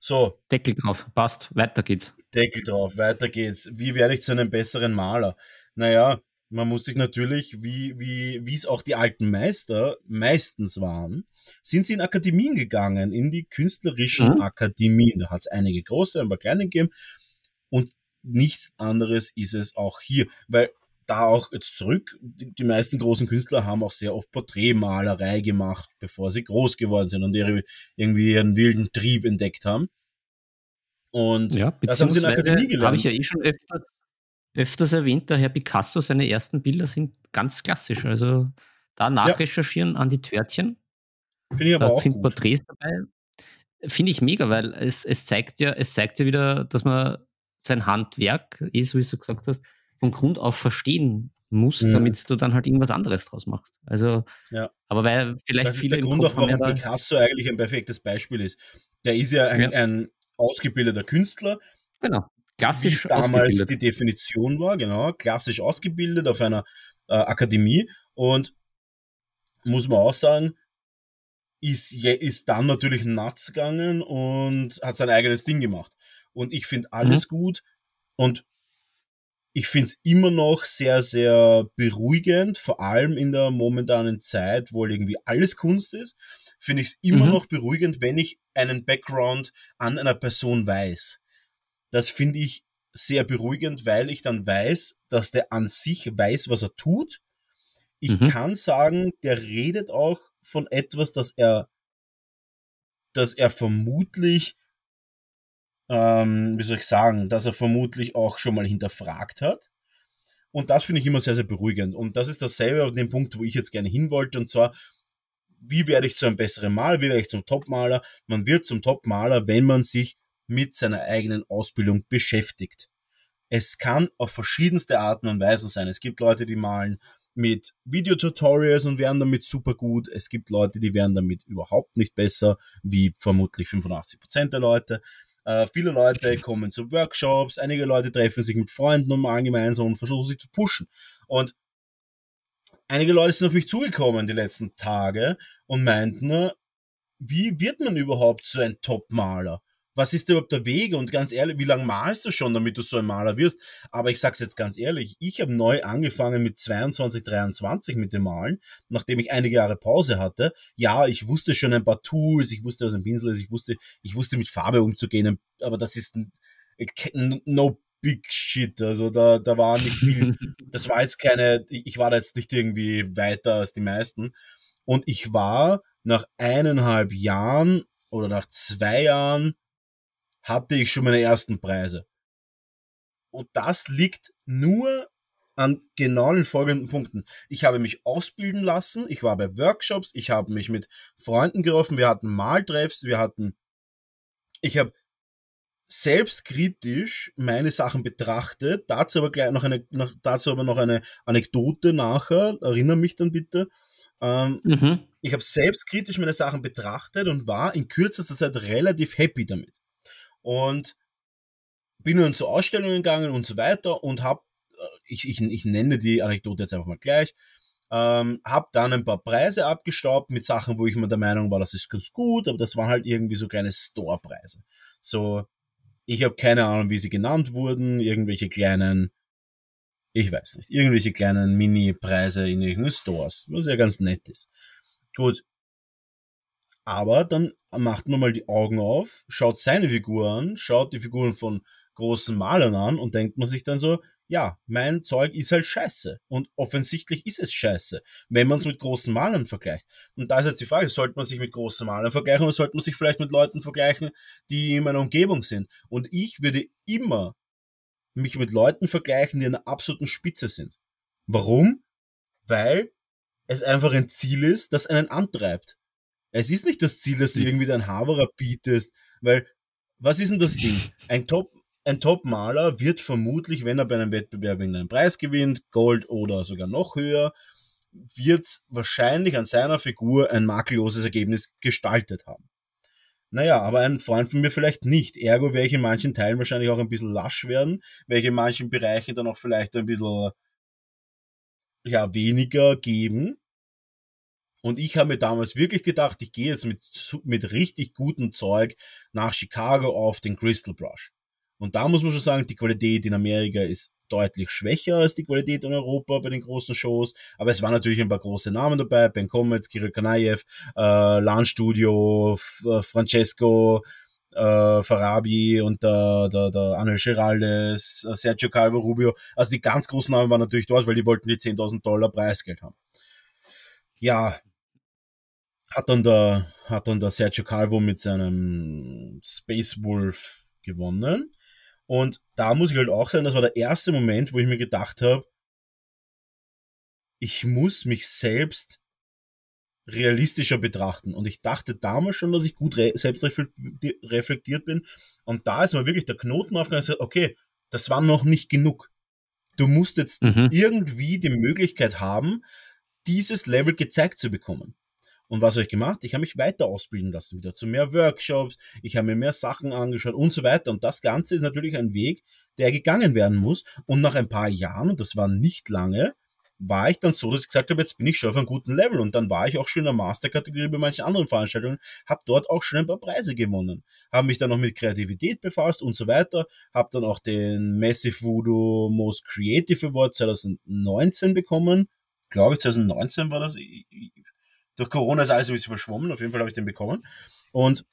So. Deckel drauf, passt, weiter geht's. Deckel drauf, weiter geht's. Wie werde ich zu einem besseren Maler? Naja, man muss sich natürlich, wie, wie, wie es auch die alten Meister meistens waren, sind sie in Akademien gegangen, in die künstlerischen mhm. Akademien. Da hat es einige große, ein paar kleine gegeben. Und nichts anderes ist es auch hier, weil da auch jetzt zurück, die, die meisten großen Künstler haben auch sehr oft Porträtmalerei gemacht, bevor sie groß geworden sind und ihre, irgendwie ihren wilden Trieb entdeckt haben. Und ja, das haben sie in der Akademie gelernt. Habe ich ja eh schon öfters öfters erwähnt, der Herr Picasso, seine ersten Bilder sind ganz klassisch. Also da nachrecherchieren ja. an die Törtchen. Finde ich aber da auch sind gut. Porträts dabei. Finde ich mega, weil es, es zeigt ja, es zeigt ja wieder, dass man sein Handwerk, eh so wie du gesagt hast, von Grund auf verstehen muss, mhm. damit du dann halt irgendwas anderes draus machst. Also, ja. aber weil vielleicht das viele ist der Grund, auch warum Picasso eigentlich ein perfektes Beispiel ist. Der ist ja ein, ja. ein ausgebildeter Künstler. Genau klassisch damals die Definition war, genau, klassisch ausgebildet auf einer äh, Akademie und muss man auch sagen, ist, ist dann natürlich nuts gegangen und hat sein eigenes Ding gemacht. Und ich finde alles mhm. gut und ich finde es immer noch sehr, sehr beruhigend, vor allem in der momentanen Zeit, wo irgendwie alles Kunst ist, finde ich es immer mhm. noch beruhigend, wenn ich einen Background an einer Person weiß. Das finde ich sehr beruhigend, weil ich dann weiß, dass der an sich weiß, was er tut. Ich mhm. kann sagen, der redet auch von etwas, das er, dass er vermutlich, ähm, wie soll ich sagen, dass er vermutlich auch schon mal hinterfragt hat. Und das finde ich immer sehr, sehr beruhigend. Und das ist dasselbe auf dem Punkt, wo ich jetzt gerne hin wollte. Und zwar, wie werde ich zu einem besseren Maler? Wie werde ich zum Topmaler? Man wird zum Topmaler, wenn man sich mit seiner eigenen Ausbildung beschäftigt. Es kann auf verschiedenste Arten und Weisen sein. Es gibt Leute, die malen mit Videotutorials und werden damit super gut. Es gibt Leute, die werden damit überhaupt nicht besser, wie vermutlich 85% der Leute. Äh, viele Leute kommen zu Workshops, einige Leute treffen sich mit Freunden und malen gemeinsam und versuchen sich zu pushen. Und einige Leute sind auf mich zugekommen die letzten Tage und meinten, wie wird man überhaupt so ein Top-Maler? Was ist überhaupt der Weg? Und ganz ehrlich, wie lange malst du schon, damit du so ein Maler wirst? Aber ich sag's jetzt ganz ehrlich, ich habe neu angefangen mit 22, 23 mit dem Malen, nachdem ich einige Jahre Pause hatte. Ja, ich wusste schon ein paar Tools, ich wusste, was ein Pinsel ist, ich wusste, ich wusste mit Farbe umzugehen, aber das ist no big shit. Also da, da war nicht viel. Das war jetzt keine, ich war da jetzt nicht irgendwie weiter als die meisten. Und ich war nach eineinhalb Jahren oder nach zwei Jahren hatte ich schon meine ersten Preise. Und das liegt nur an genau den folgenden Punkten. Ich habe mich ausbilden lassen, ich war bei Workshops, ich habe mich mit Freunden getroffen, wir hatten Maltreffs, wir hatten, ich habe selbstkritisch meine Sachen betrachtet, dazu aber gleich noch eine, noch, dazu aber noch eine Anekdote nachher, erinnere mich dann bitte. Ähm, mhm. Ich habe selbstkritisch meine Sachen betrachtet und war in kürzester Zeit relativ happy damit. Und bin dann zu Ausstellungen gegangen und so weiter und habe, äh, ich, ich, ich nenne die Anekdote jetzt einfach mal gleich, ähm, habe dann ein paar Preise abgestaubt mit Sachen, wo ich mir der Meinung war, das ist ganz gut, aber das waren halt irgendwie so kleine Store-Preise. So ich habe keine Ahnung, wie sie genannt wurden. Irgendwelche kleinen, ich weiß nicht, irgendwelche kleinen Mini-Preise in irgendeinen Stores, was ja ganz nett ist. Gut. Aber dann macht man mal die Augen auf, schaut seine Figur an, schaut die Figuren von großen Malern an und denkt man sich dann so, ja, mein Zeug ist halt scheiße. Und offensichtlich ist es scheiße, wenn man es mit großen Malern vergleicht. Und da ist jetzt die Frage, sollte man sich mit großen Malern vergleichen oder sollte man sich vielleicht mit Leuten vergleichen, die in meiner Umgebung sind? Und ich würde immer mich mit Leuten vergleichen, die an der absoluten Spitze sind. Warum? Weil es einfach ein Ziel ist, das einen antreibt. Es ist nicht das Ziel, dass du irgendwie dein Haberer bietest, weil was ist denn das Ding? Ein Top, ein Top-Maler wird vermutlich, wenn er bei einem Wettbewerb einen Preis gewinnt, Gold oder sogar noch höher, wird wahrscheinlich an seiner Figur ein makelloses Ergebnis gestaltet haben. Naja, aber ein Freund von mir vielleicht nicht. Ergo werde ich in manchen Teilen wahrscheinlich auch ein bisschen lasch werden, welche in manchen Bereichen dann auch vielleicht ein bisschen ja, weniger geben. Und ich habe mir damals wirklich gedacht, ich gehe jetzt mit, mit richtig gutem Zeug nach Chicago auf den Crystal Brush. Und da muss man schon sagen, die Qualität in Amerika ist deutlich schwächer als die Qualität in Europa bei den großen Shows. Aber es waren natürlich ein paar große Namen dabei. Ben Comets, Kirill Kanayev, äh, LAN Studio, F äh, Francesco, äh, Farabi und der, der, der Anel Geraldes, äh, Sergio Calvo Rubio. Also die ganz großen Namen waren natürlich dort, weil die wollten die 10.000 Dollar Preisgeld haben. Ja, hat dann der, hat dann der Sergio Calvo mit seinem Space Wolf gewonnen. Und da muss ich halt auch sagen, das war der erste Moment, wo ich mir gedacht habe, ich muss mich selbst realistischer betrachten. Und ich dachte damals schon, dass ich gut re selbst reflektiert bin. Und da ist mir wirklich der Knoten aufgegangen, gesagt, okay, das war noch nicht genug. Du musst jetzt mhm. irgendwie die Möglichkeit haben, dieses Level gezeigt zu bekommen. Und was habe ich gemacht? Ich habe mich weiter ausbilden lassen, wieder zu mehr Workshops, ich habe mir mehr Sachen angeschaut und so weiter. Und das Ganze ist natürlich ein Weg, der gegangen werden muss. Und nach ein paar Jahren, und das war nicht lange, war ich dann so, dass ich gesagt habe, jetzt bin ich schon auf einem guten Level. Und dann war ich auch schon in der Masterkategorie bei manchen anderen Veranstaltungen, habe dort auch schon ein paar Preise gewonnen. Habe mich dann noch mit Kreativität befasst und so weiter. Habe dann auch den Massive Voodoo Most Creative Award 2019 bekommen. Glaube ich, 2019 war das. Ich, durch Corona ist alles ein bisschen verschwommen. Auf jeden Fall habe ich den bekommen. Und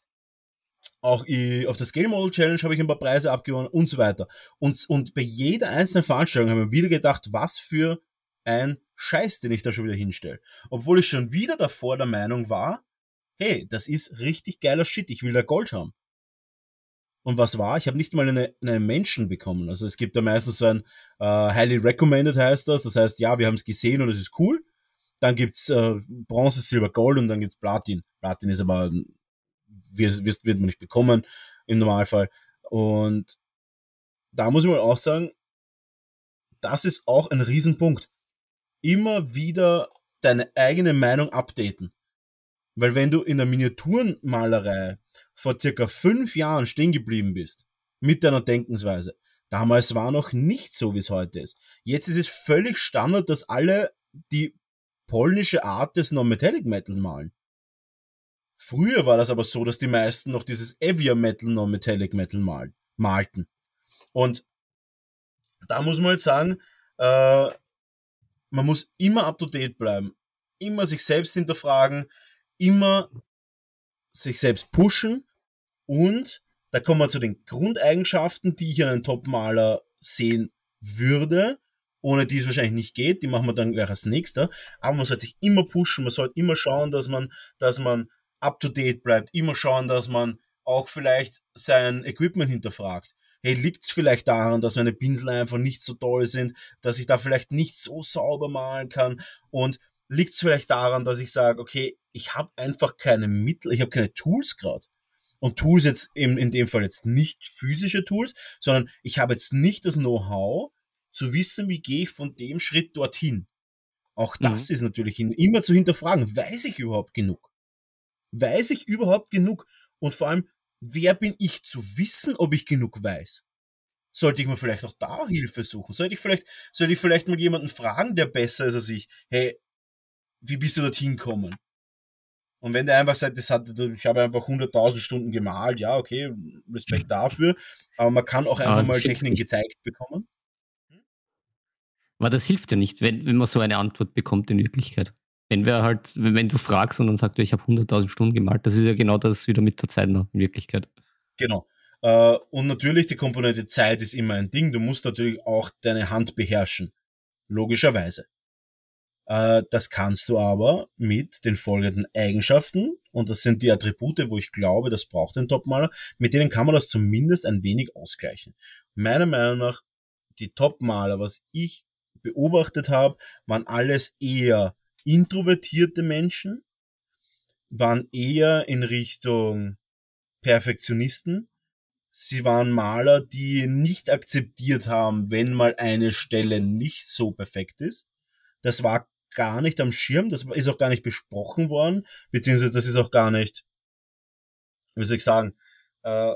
auch auf der Scale Model Challenge habe ich ein paar Preise abgewonnen und so weiter. Und, und bei jeder einzelnen Veranstaltung habe ich mir wieder gedacht, was für ein Scheiß, den ich da schon wieder hinstelle. Obwohl ich schon wieder davor der Meinung war, hey, das ist richtig geiler Shit, ich will da Gold haben. Und was war? Ich habe nicht mal eine, einen Menschen bekommen. Also es gibt da meistens so ein uh, Highly Recommended heißt das. Das heißt, ja, wir haben es gesehen und es ist cool. Dann gibt's äh, Bronze, Silber, Gold und dann gibt's Platin. Platin ist aber, wird, wird man nicht bekommen im Normalfall. Und da muss ich mal auch sagen, das ist auch ein Riesenpunkt. Immer wieder deine eigene Meinung updaten. Weil wenn du in der Miniaturenmalerei vor circa fünf Jahren stehen geblieben bist, mit deiner Denkensweise, damals war noch nicht so, wie es heute ist. Jetzt ist es völlig Standard, dass alle, die polnische Art des Non-Metallic Metal malen. Früher war das aber so, dass die meisten noch dieses Heavier Metal Non-Metallic Metal mal malten. Und da muss man halt sagen, äh, man muss immer up to date bleiben, immer sich selbst hinterfragen, immer sich selbst pushen und da kommen wir zu den Grundeigenschaften, die ich in einem Top-Maler sehen würde ohne die es wahrscheinlich nicht geht, die machen wir dann gleich als nächster. Aber man sollte sich immer pushen, man sollte immer schauen, dass man, dass man up to date bleibt, immer schauen, dass man auch vielleicht sein Equipment hinterfragt. Hey, liegt es vielleicht daran, dass meine Pinsel einfach nicht so toll sind, dass ich da vielleicht nicht so sauber malen kann? Und liegt es vielleicht daran, dass ich sage, okay, ich habe einfach keine Mittel, ich habe keine Tools gerade. Und Tools jetzt in, in dem Fall jetzt nicht physische Tools, sondern ich habe jetzt nicht das Know-how zu wissen, wie gehe ich von dem Schritt dorthin. Auch das mhm. ist natürlich immer zu hinterfragen. Weiß ich überhaupt genug? Weiß ich überhaupt genug? Und vor allem, wer bin ich zu wissen, ob ich genug weiß? Sollte ich mir vielleicht auch da Hilfe suchen? Sollte ich vielleicht, sollte ich vielleicht mal jemanden fragen, der besser ist als ich? Hey, wie bist du dorthin gekommen? Und wenn der einfach sagt, das hat, ich habe einfach 100.000 Stunden gemalt, ja, okay, Respekt dafür. Aber man kann auch einfach mal Techniken gezeigt bekommen. Aber das hilft ja nicht, wenn, wenn man so eine Antwort bekommt in Wirklichkeit. Wenn wir halt, wenn du fragst und dann sagt, ich habe 100.000 Stunden gemalt, das ist ja genau das wieder mit der Zeit noch in Wirklichkeit. Genau. Äh, und natürlich die Komponente Zeit ist immer ein Ding. Du musst natürlich auch deine Hand beherrschen. Logischerweise. Äh, das kannst du aber mit den folgenden Eigenschaften, und das sind die Attribute, wo ich glaube, das braucht ein Topmaler, mit denen kann man das zumindest ein wenig ausgleichen. Meiner Meinung nach, die Topmaler, was ich beobachtet habe, waren alles eher introvertierte Menschen, waren eher in Richtung Perfektionisten. Sie waren Maler, die nicht akzeptiert haben, wenn mal eine Stelle nicht so perfekt ist. Das war gar nicht am Schirm, das ist auch gar nicht besprochen worden, beziehungsweise das ist auch gar nicht, wie soll ich sagen, äh,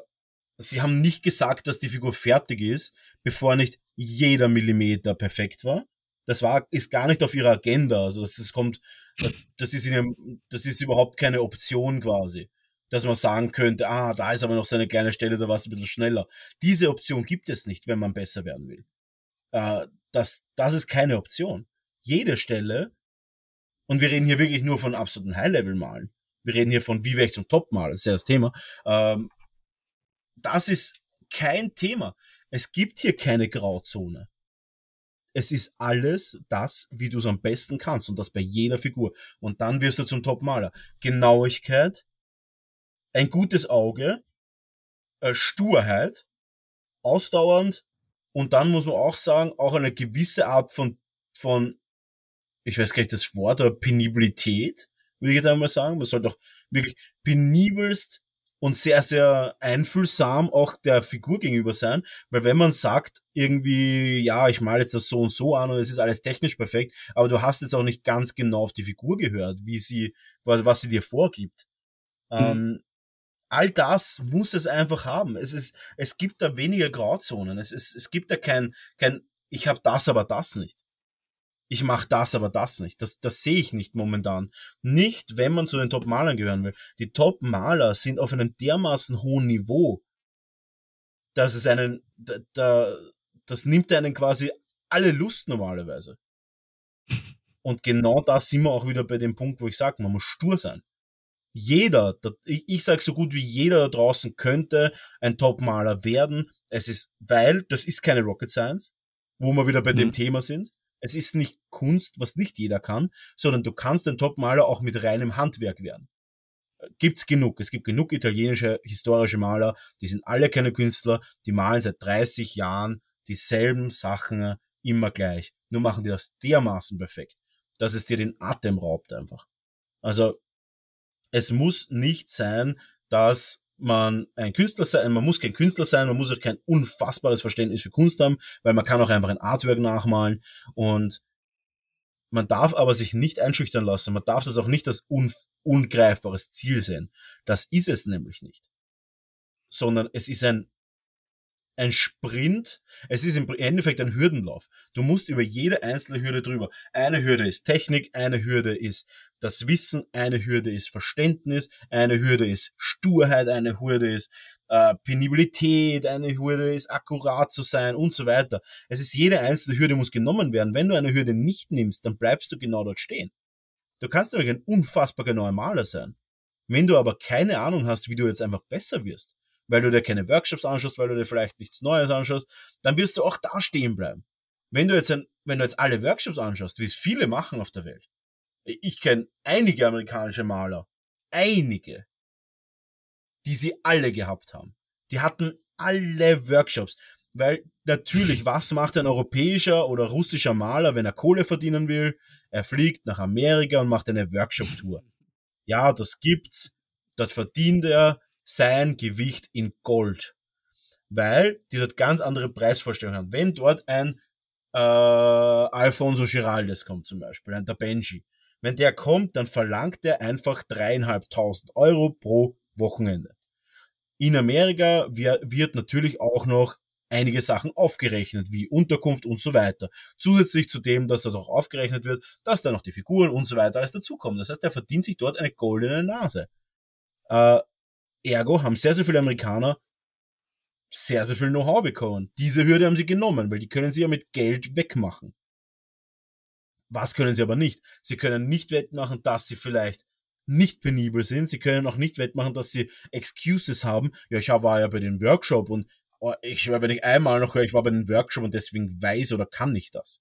sie haben nicht gesagt, dass die Figur fertig ist, bevor nicht jeder Millimeter perfekt war das war, ist gar nicht auf ihrer Agenda. Also das, das kommt, das ist ihnen, das ist überhaupt keine Option quasi. Dass man sagen könnte, ah, da ist aber noch so eine kleine Stelle, da war es ein bisschen schneller. Diese Option gibt es nicht, wenn man besser werden will. Äh, das, das ist keine Option. Jede Stelle, und wir reden hier wirklich nur von absoluten High-Level-Malen. Wir reden hier von wie wäre ich zum Top-Mal, das ist ja das Thema. Ähm, das ist kein Thema. Es gibt hier keine Grauzone es ist alles das, wie du es am besten kannst und das bei jeder Figur. Und dann wirst du zum Top-Maler. Genauigkeit, ein gutes Auge, äh, Sturheit, ausdauernd und dann muss man auch sagen, auch eine gewisse Art von, von, ich weiß gar nicht das Wort, aber Penibilität, würde ich jetzt einmal sagen. Man sollte auch wirklich penibelst und sehr, sehr einfühlsam auch der Figur gegenüber sein, weil wenn man sagt, irgendwie, ja, ich male jetzt das so und so an und es ist alles technisch perfekt, aber du hast jetzt auch nicht ganz genau auf die Figur gehört, wie sie, was, was sie dir vorgibt. Mhm. Ähm, all das muss es einfach haben. Es ist, es gibt da weniger Grauzonen. Es ist, es gibt da kein, kein, ich habe das, aber das nicht ich mache das, aber das nicht. Das, das sehe ich nicht momentan. Nicht, wenn man zu den Top-Malern gehören will. Die Top-Maler sind auf einem dermaßen hohen Niveau, dass es einen, da, da, das nimmt einen quasi alle Lust normalerweise. Und genau da sind wir auch wieder bei dem Punkt, wo ich sage, man muss stur sein. Jeder, ich, sage so gut wie jeder da draußen könnte ein Top-Maler werden. Es ist, weil das ist keine Rocket Science, wo wir wieder bei mhm. dem Thema sind es ist nicht Kunst, was nicht jeder kann, sondern du kannst ein Topmaler auch mit reinem Handwerk werden. Gibt's genug. Es gibt genug italienische historische Maler, die sind alle keine Künstler, die malen seit 30 Jahren dieselben Sachen immer gleich. Nur machen die das dermaßen perfekt, dass es dir den Atem raubt einfach. Also, es muss nicht sein, dass man ein Künstler sein, man muss kein Künstler sein, man muss auch kein unfassbares Verständnis für Kunst haben, weil man kann auch einfach ein Artwork nachmalen und man darf aber sich nicht einschüchtern lassen, man darf das auch nicht als un ungreifbares Ziel sehen. Das ist es nämlich nicht. Sondern es ist ein ein Sprint, es ist im Endeffekt ein Hürdenlauf. Du musst über jede einzelne Hürde drüber. Eine Hürde ist Technik, eine Hürde ist das Wissen, eine Hürde ist Verständnis, eine Hürde ist Sturheit, eine Hürde ist äh, Penibilität, eine Hürde ist akkurat zu sein und so weiter. Es ist jede einzelne Hürde muss genommen werden. Wenn du eine Hürde nicht nimmst, dann bleibst du genau dort stehen. Du kannst nämlich ein unfassbar genauer Maler sein. Wenn du aber keine Ahnung hast, wie du jetzt einfach besser wirst, weil du dir keine Workshops anschaust, weil du dir vielleicht nichts Neues anschaust, dann wirst du auch da stehen bleiben. Wenn du jetzt, ein, wenn du jetzt alle Workshops anschaust, wie es viele machen auf der Welt, ich kenne einige amerikanische Maler, einige, die sie alle gehabt haben. Die hatten alle Workshops, weil natürlich, was macht ein europäischer oder russischer Maler, wenn er Kohle verdienen will? Er fliegt nach Amerika und macht eine Workshop-Tour. Ja, das gibt's. Dort verdient er sein Gewicht in Gold. Weil die dort ganz andere Preisvorstellungen haben. Wenn dort ein äh, Alfonso Giraldes kommt zum Beispiel, ein der Benji, wenn der kommt, dann verlangt er einfach dreieinhalbtausend Euro pro Wochenende. In Amerika wird natürlich auch noch einige Sachen aufgerechnet, wie Unterkunft und so weiter. Zusätzlich zu dem, dass dort auch aufgerechnet wird, dass da noch die Figuren und so weiter alles dazukommen. Das heißt, er verdient sich dort eine goldene Nase. Äh, ergo haben sehr, sehr viele Amerikaner sehr, sehr viel Know-how bekommen. Diese Hürde haben sie genommen, weil die können sie ja mit Geld wegmachen. Was können sie aber nicht? Sie können nicht wettmachen, dass sie vielleicht nicht penibel sind. Sie können auch nicht wettmachen, dass sie Excuses haben. Ja, ich war ja bei dem Workshop und oh, ich, wenn ich einmal noch höre, ich war bei dem Workshop und deswegen weiß oder kann ich das.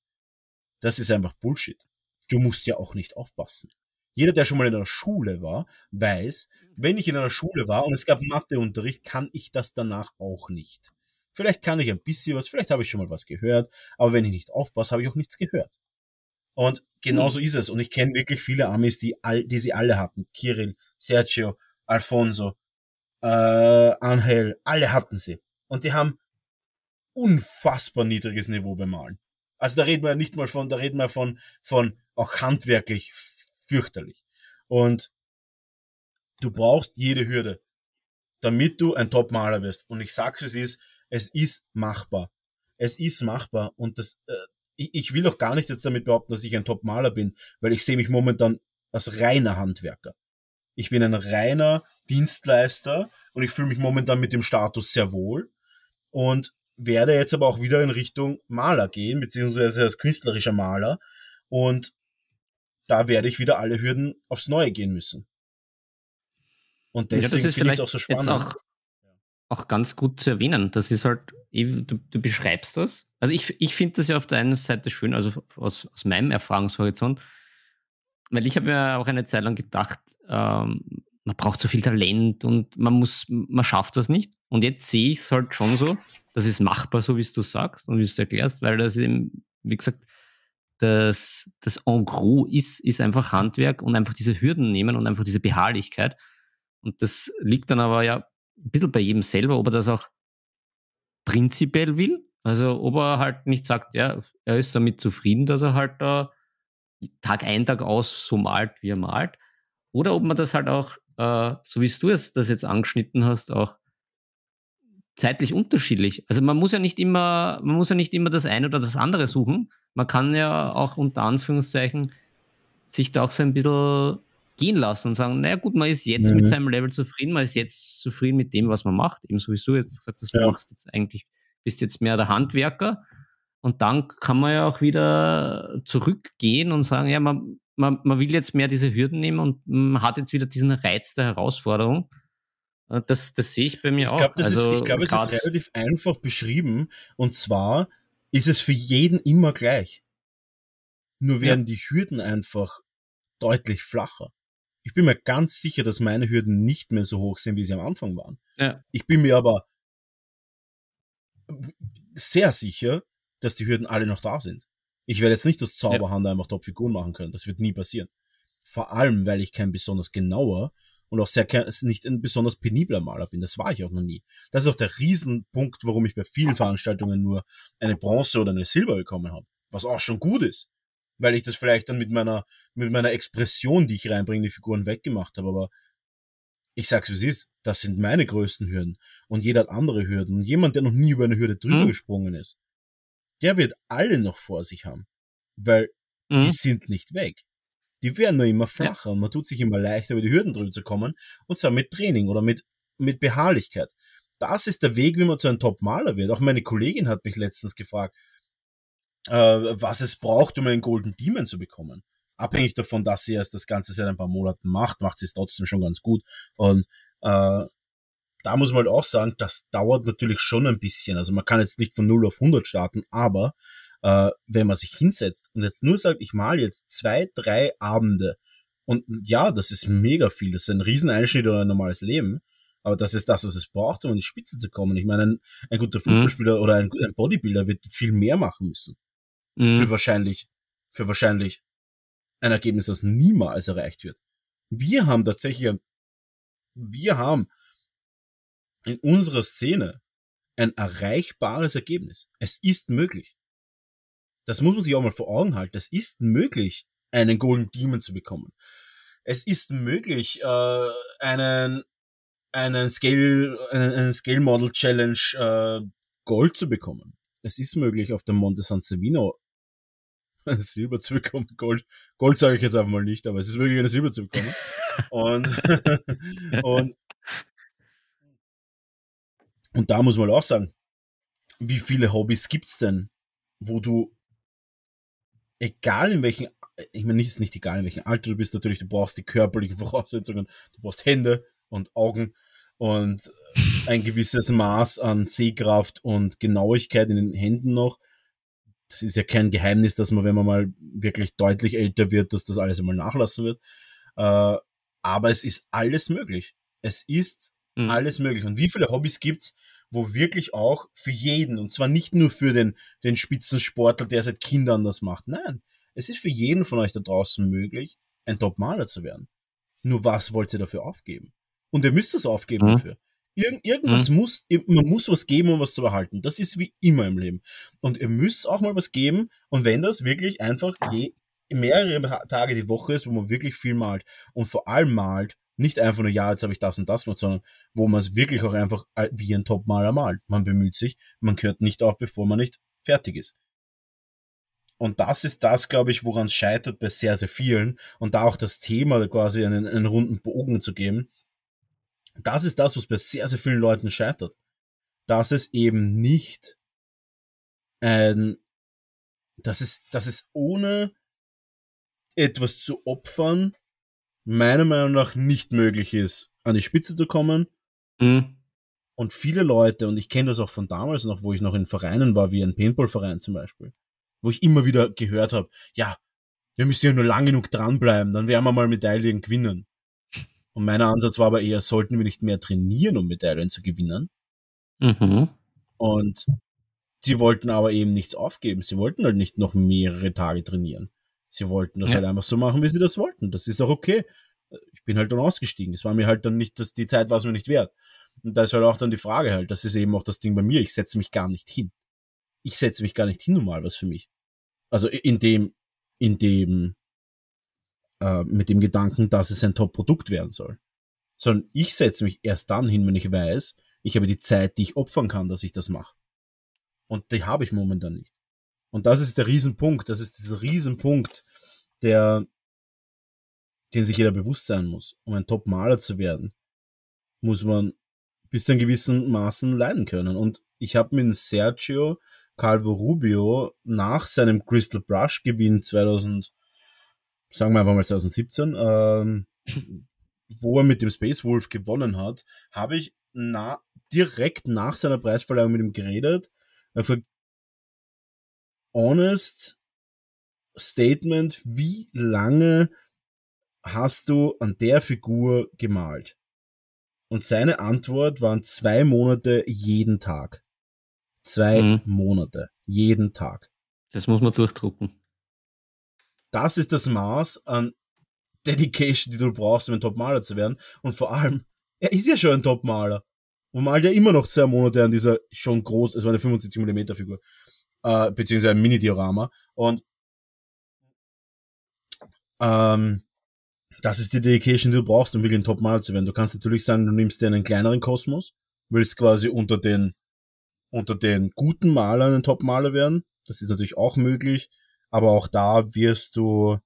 Das ist einfach Bullshit. Du musst ja auch nicht aufpassen. Jeder, der schon mal in einer Schule war, weiß, wenn ich in einer Schule war und es gab Matheunterricht, kann ich das danach auch nicht. Vielleicht kann ich ein bisschen was, vielleicht habe ich schon mal was gehört, aber wenn ich nicht aufpasse, habe ich auch nichts gehört. Und genauso mhm. ist es. Und ich kenne wirklich viele Amis, die, all, die sie alle hatten. Kirill, Sergio, Alfonso, äh, Angel, alle hatten sie. Und die haben unfassbar niedriges Niveau beim Malen. Also da reden wir nicht mal von, da reden wir von, von auch handwerklich fürchterlich. Und du brauchst jede Hürde, damit du ein Top-Maler wirst. Und ich sag's, es ist, es ist machbar. Es ist machbar. Und das, äh, ich, ich will auch gar nicht jetzt damit behaupten, dass ich ein Top-Maler bin, weil ich sehe mich momentan als reiner Handwerker. Ich bin ein reiner Dienstleister und ich fühle mich momentan mit dem Status sehr wohl und werde jetzt aber auch wieder in Richtung Maler gehen, beziehungsweise als künstlerischer Maler und da werde ich wieder alle Hürden aufs Neue gehen müssen. Und deswegen ja, finde ich es auch so spannend. Auch, auch ganz gut zu erwähnen. Das ist halt, du, du beschreibst das also ich, ich finde das ja auf der einen Seite schön, also aus, aus meinem Erfahrungshorizont, weil ich habe mir auch eine Zeit lang gedacht, ähm, man braucht so viel Talent und man muss, man schafft das nicht. Und jetzt sehe ich es halt schon so, das ist machbar, so wie du sagst und wie du es erklärst, weil das eben, wie gesagt, das, das En gros ist, ist einfach Handwerk und einfach diese Hürden nehmen und einfach diese Beharrlichkeit. Und das liegt dann aber ja ein bisschen bei jedem selber, ob er das auch prinzipiell will also ob er halt nicht sagt, ja, er ist damit zufrieden, dass er halt da Tag ein, Tag aus so malt, wie er malt. Oder ob man das halt auch, äh, so wie du es das jetzt angeschnitten hast, auch zeitlich unterschiedlich. Also man muss ja nicht immer, man muss ja nicht immer das eine oder das andere suchen. Man kann ja auch unter Anführungszeichen sich da auch so ein bisschen gehen lassen und sagen, naja gut, man ist jetzt mhm. mit seinem Level zufrieden, man ist jetzt zufrieden mit dem, was man macht. Ebenso wie du jetzt gesagt hast, du ja. machst jetzt eigentlich bist jetzt mehr der Handwerker. Und dann kann man ja auch wieder zurückgehen und sagen, ja, man, man, man will jetzt mehr diese Hürden nehmen und man hat jetzt wieder diesen Reiz der Herausforderung. Äh, das, das sehe ich bei mir ich glaub, auch. Also, ist, ich glaube, es ist relativ einfach beschrieben. Und zwar ist es für jeden immer gleich. Nur werden ja. die Hürden einfach deutlich flacher. Ich bin mir ganz sicher, dass meine Hürden nicht mehr so hoch sind, wie sie am Anfang waren. Ja. Ich bin mir aber sehr sicher, dass die Hürden alle noch da sind. Ich werde jetzt nicht aus Zauberhand ja. einfach Top-Figuren machen können. Das wird nie passieren. Vor allem, weil ich kein besonders genauer und auch sehr nicht ein besonders penibler Maler bin. Das war ich auch noch nie. Das ist auch der Riesenpunkt, warum ich bei vielen Veranstaltungen nur eine Bronze oder eine Silber bekommen habe. Was auch schon gut ist. Weil ich das vielleicht dann mit meiner, mit meiner Expression, die ich reinbringe, die Figuren weggemacht habe. Aber ich sag's wie es ist, das sind meine größten Hürden. Und jeder hat andere Hürden. Und jemand, der noch nie über eine Hürde drüber mhm. gesprungen ist, der wird alle noch vor sich haben. Weil mhm. die sind nicht weg. Die werden nur immer flacher ja. und man tut sich immer leichter, über die Hürden drüber zu kommen. Und zwar mit Training oder mit, mit Beharrlichkeit. Das ist der Weg, wie man zu einem Top-Maler wird. Auch meine Kollegin hat mich letztens gefragt, äh, was es braucht, um einen Golden Demon zu bekommen abhängig davon, dass sie erst das Ganze seit ein paar Monaten macht, macht sie es trotzdem schon ganz gut. Und äh, da muss man halt auch sagen, das dauert natürlich schon ein bisschen. Also man kann jetzt nicht von 0 auf 100 starten, aber äh, wenn man sich hinsetzt und jetzt nur sagt, ich mal jetzt zwei, drei Abende und ja, das ist mega viel, das ist ein Rieseneinschnitt oder ein normales Leben, aber das ist das, was es braucht, um in die Spitze zu kommen. Ich meine, ein, ein guter mhm. Fußballspieler mhm. oder ein, ein, Bodybuilder wird viel mehr machen müssen. Mhm. Für wahrscheinlich, für wahrscheinlich ein Ergebnis, das niemals erreicht wird. Wir haben tatsächlich, wir haben in unserer Szene ein erreichbares Ergebnis. Es ist möglich. Das muss man sich auch mal vor Augen halten. Es ist möglich, einen Golden Demon zu bekommen. Es ist möglich, äh, einen, einen Scale, einen, Scale Model Challenge äh, Gold zu bekommen. Es ist möglich, auf dem Monte San Savino Silber zu bekommen. Gold, Gold sage ich jetzt einfach mal nicht, aber es ist möglich, eine Silber zu bekommen. und, und, und da muss man auch sagen, wie viele Hobbys gibt's denn, wo du, egal in welchen, ich meine, ist nicht egal in welchem Alter du bist, natürlich, du brauchst die körperlichen Voraussetzungen, du brauchst Hände und Augen und ein gewisses Maß an Sehkraft und Genauigkeit in den Händen noch das ist ja kein Geheimnis, dass man, wenn man mal wirklich deutlich älter wird, dass das alles einmal nachlassen wird. Äh, aber es ist alles möglich. Es ist mhm. alles möglich. Und wie viele Hobbys gibt's, wo wirklich auch für jeden, und zwar nicht nur für den, den Spitzensportler, der seit Kindern das macht. Nein, es ist für jeden von euch da draußen möglich, ein Top-Maler zu werden. Nur was wollt ihr dafür aufgeben? Und ihr müsst das aufgeben mhm. dafür. Irgend, irgendwas mhm. muss, man muss was geben, um was zu behalten. Das ist wie immer im Leben. Und ihr müsst auch mal was geben. Und wenn das wirklich einfach je, mehrere Tage die Woche ist, wo man wirklich viel malt und vor allem malt, nicht einfach nur, ja, jetzt habe ich das und das gemacht, sondern wo man es wirklich auch einfach äh, wie ein Top-Maler malt. Man bemüht sich, man hört nicht auf, bevor man nicht fertig ist. Und das ist das, glaube ich, woran es scheitert bei sehr, sehr vielen. Und da auch das Thema quasi einen, einen runden Bogen zu geben das ist das, was bei sehr, sehr vielen Leuten scheitert. Dass es eben nicht ein, dass es, dass es ohne etwas zu opfern, meiner Meinung nach nicht möglich ist, an die Spitze zu kommen. Mhm. Und viele Leute, und ich kenne das auch von damals noch, wo ich noch in Vereinen war, wie ein Paintball-Verein zum Beispiel, wo ich immer wieder gehört habe, ja, wir müssen ja nur lang genug dranbleiben, dann werden wir mal Medaillen gewinnen. Und mein Ansatz war aber eher, sollten wir nicht mehr trainieren, um Medaillen zu gewinnen? Mhm. Und sie wollten aber eben nichts aufgeben. Sie wollten halt nicht noch mehrere Tage trainieren. Sie wollten das ja. halt einfach so machen, wie sie das wollten. Das ist auch okay. Ich bin halt dann ausgestiegen. Es war mir halt dann nicht, dass die Zeit war es mir nicht wert. Und da ist halt auch dann die Frage halt, das ist eben auch das Ding bei mir. Ich setze mich gar nicht hin. Ich setze mich gar nicht hin, um mal was für mich. Also in dem, in dem äh, mit dem Gedanken, dass es ein Top-Produkt werden soll. Sondern ich setze mich erst dann hin, wenn ich weiß, ich habe die Zeit, die ich opfern kann, dass ich das mache. Und die habe ich momentan nicht. Und das ist der Riesenpunkt, das ist dieser Riesenpunkt, der, den sich jeder bewusst sein muss. Um ein Top-Maler zu werden, muss man bis zu einem gewissen Maßen leiden können. Und ich habe mit Sergio Calvo Rubio nach seinem Crystal Brush Gewinn 2000 sagen wir einfach mal 2017, ähm, wo er mit dem Space Wolf gewonnen hat, habe ich na, direkt nach seiner Preisverleihung mit ihm geredet. Für honest Statement, wie lange hast du an der Figur gemalt? Und seine Antwort waren zwei Monate jeden Tag. Zwei mhm. Monate jeden Tag. Das muss man durchdrucken das ist das Maß an Dedication, die du brauchst, um ein Top-Maler zu werden. Und vor allem, er ist ja schon ein Top-Maler. Und malt ja immer noch zwei Monate an dieser schon groß, es war eine 75 mm Figur, äh, beziehungsweise ein Mini-Diorama. Und ähm, das ist die Dedication, die du brauchst, um wirklich ein Top-Maler zu werden. Du kannst natürlich sagen, du nimmst dir einen kleineren Kosmos, willst quasi unter den, unter den guten Malern ein Top-Maler werden. Das ist natürlich auch möglich aber auch da wirst du,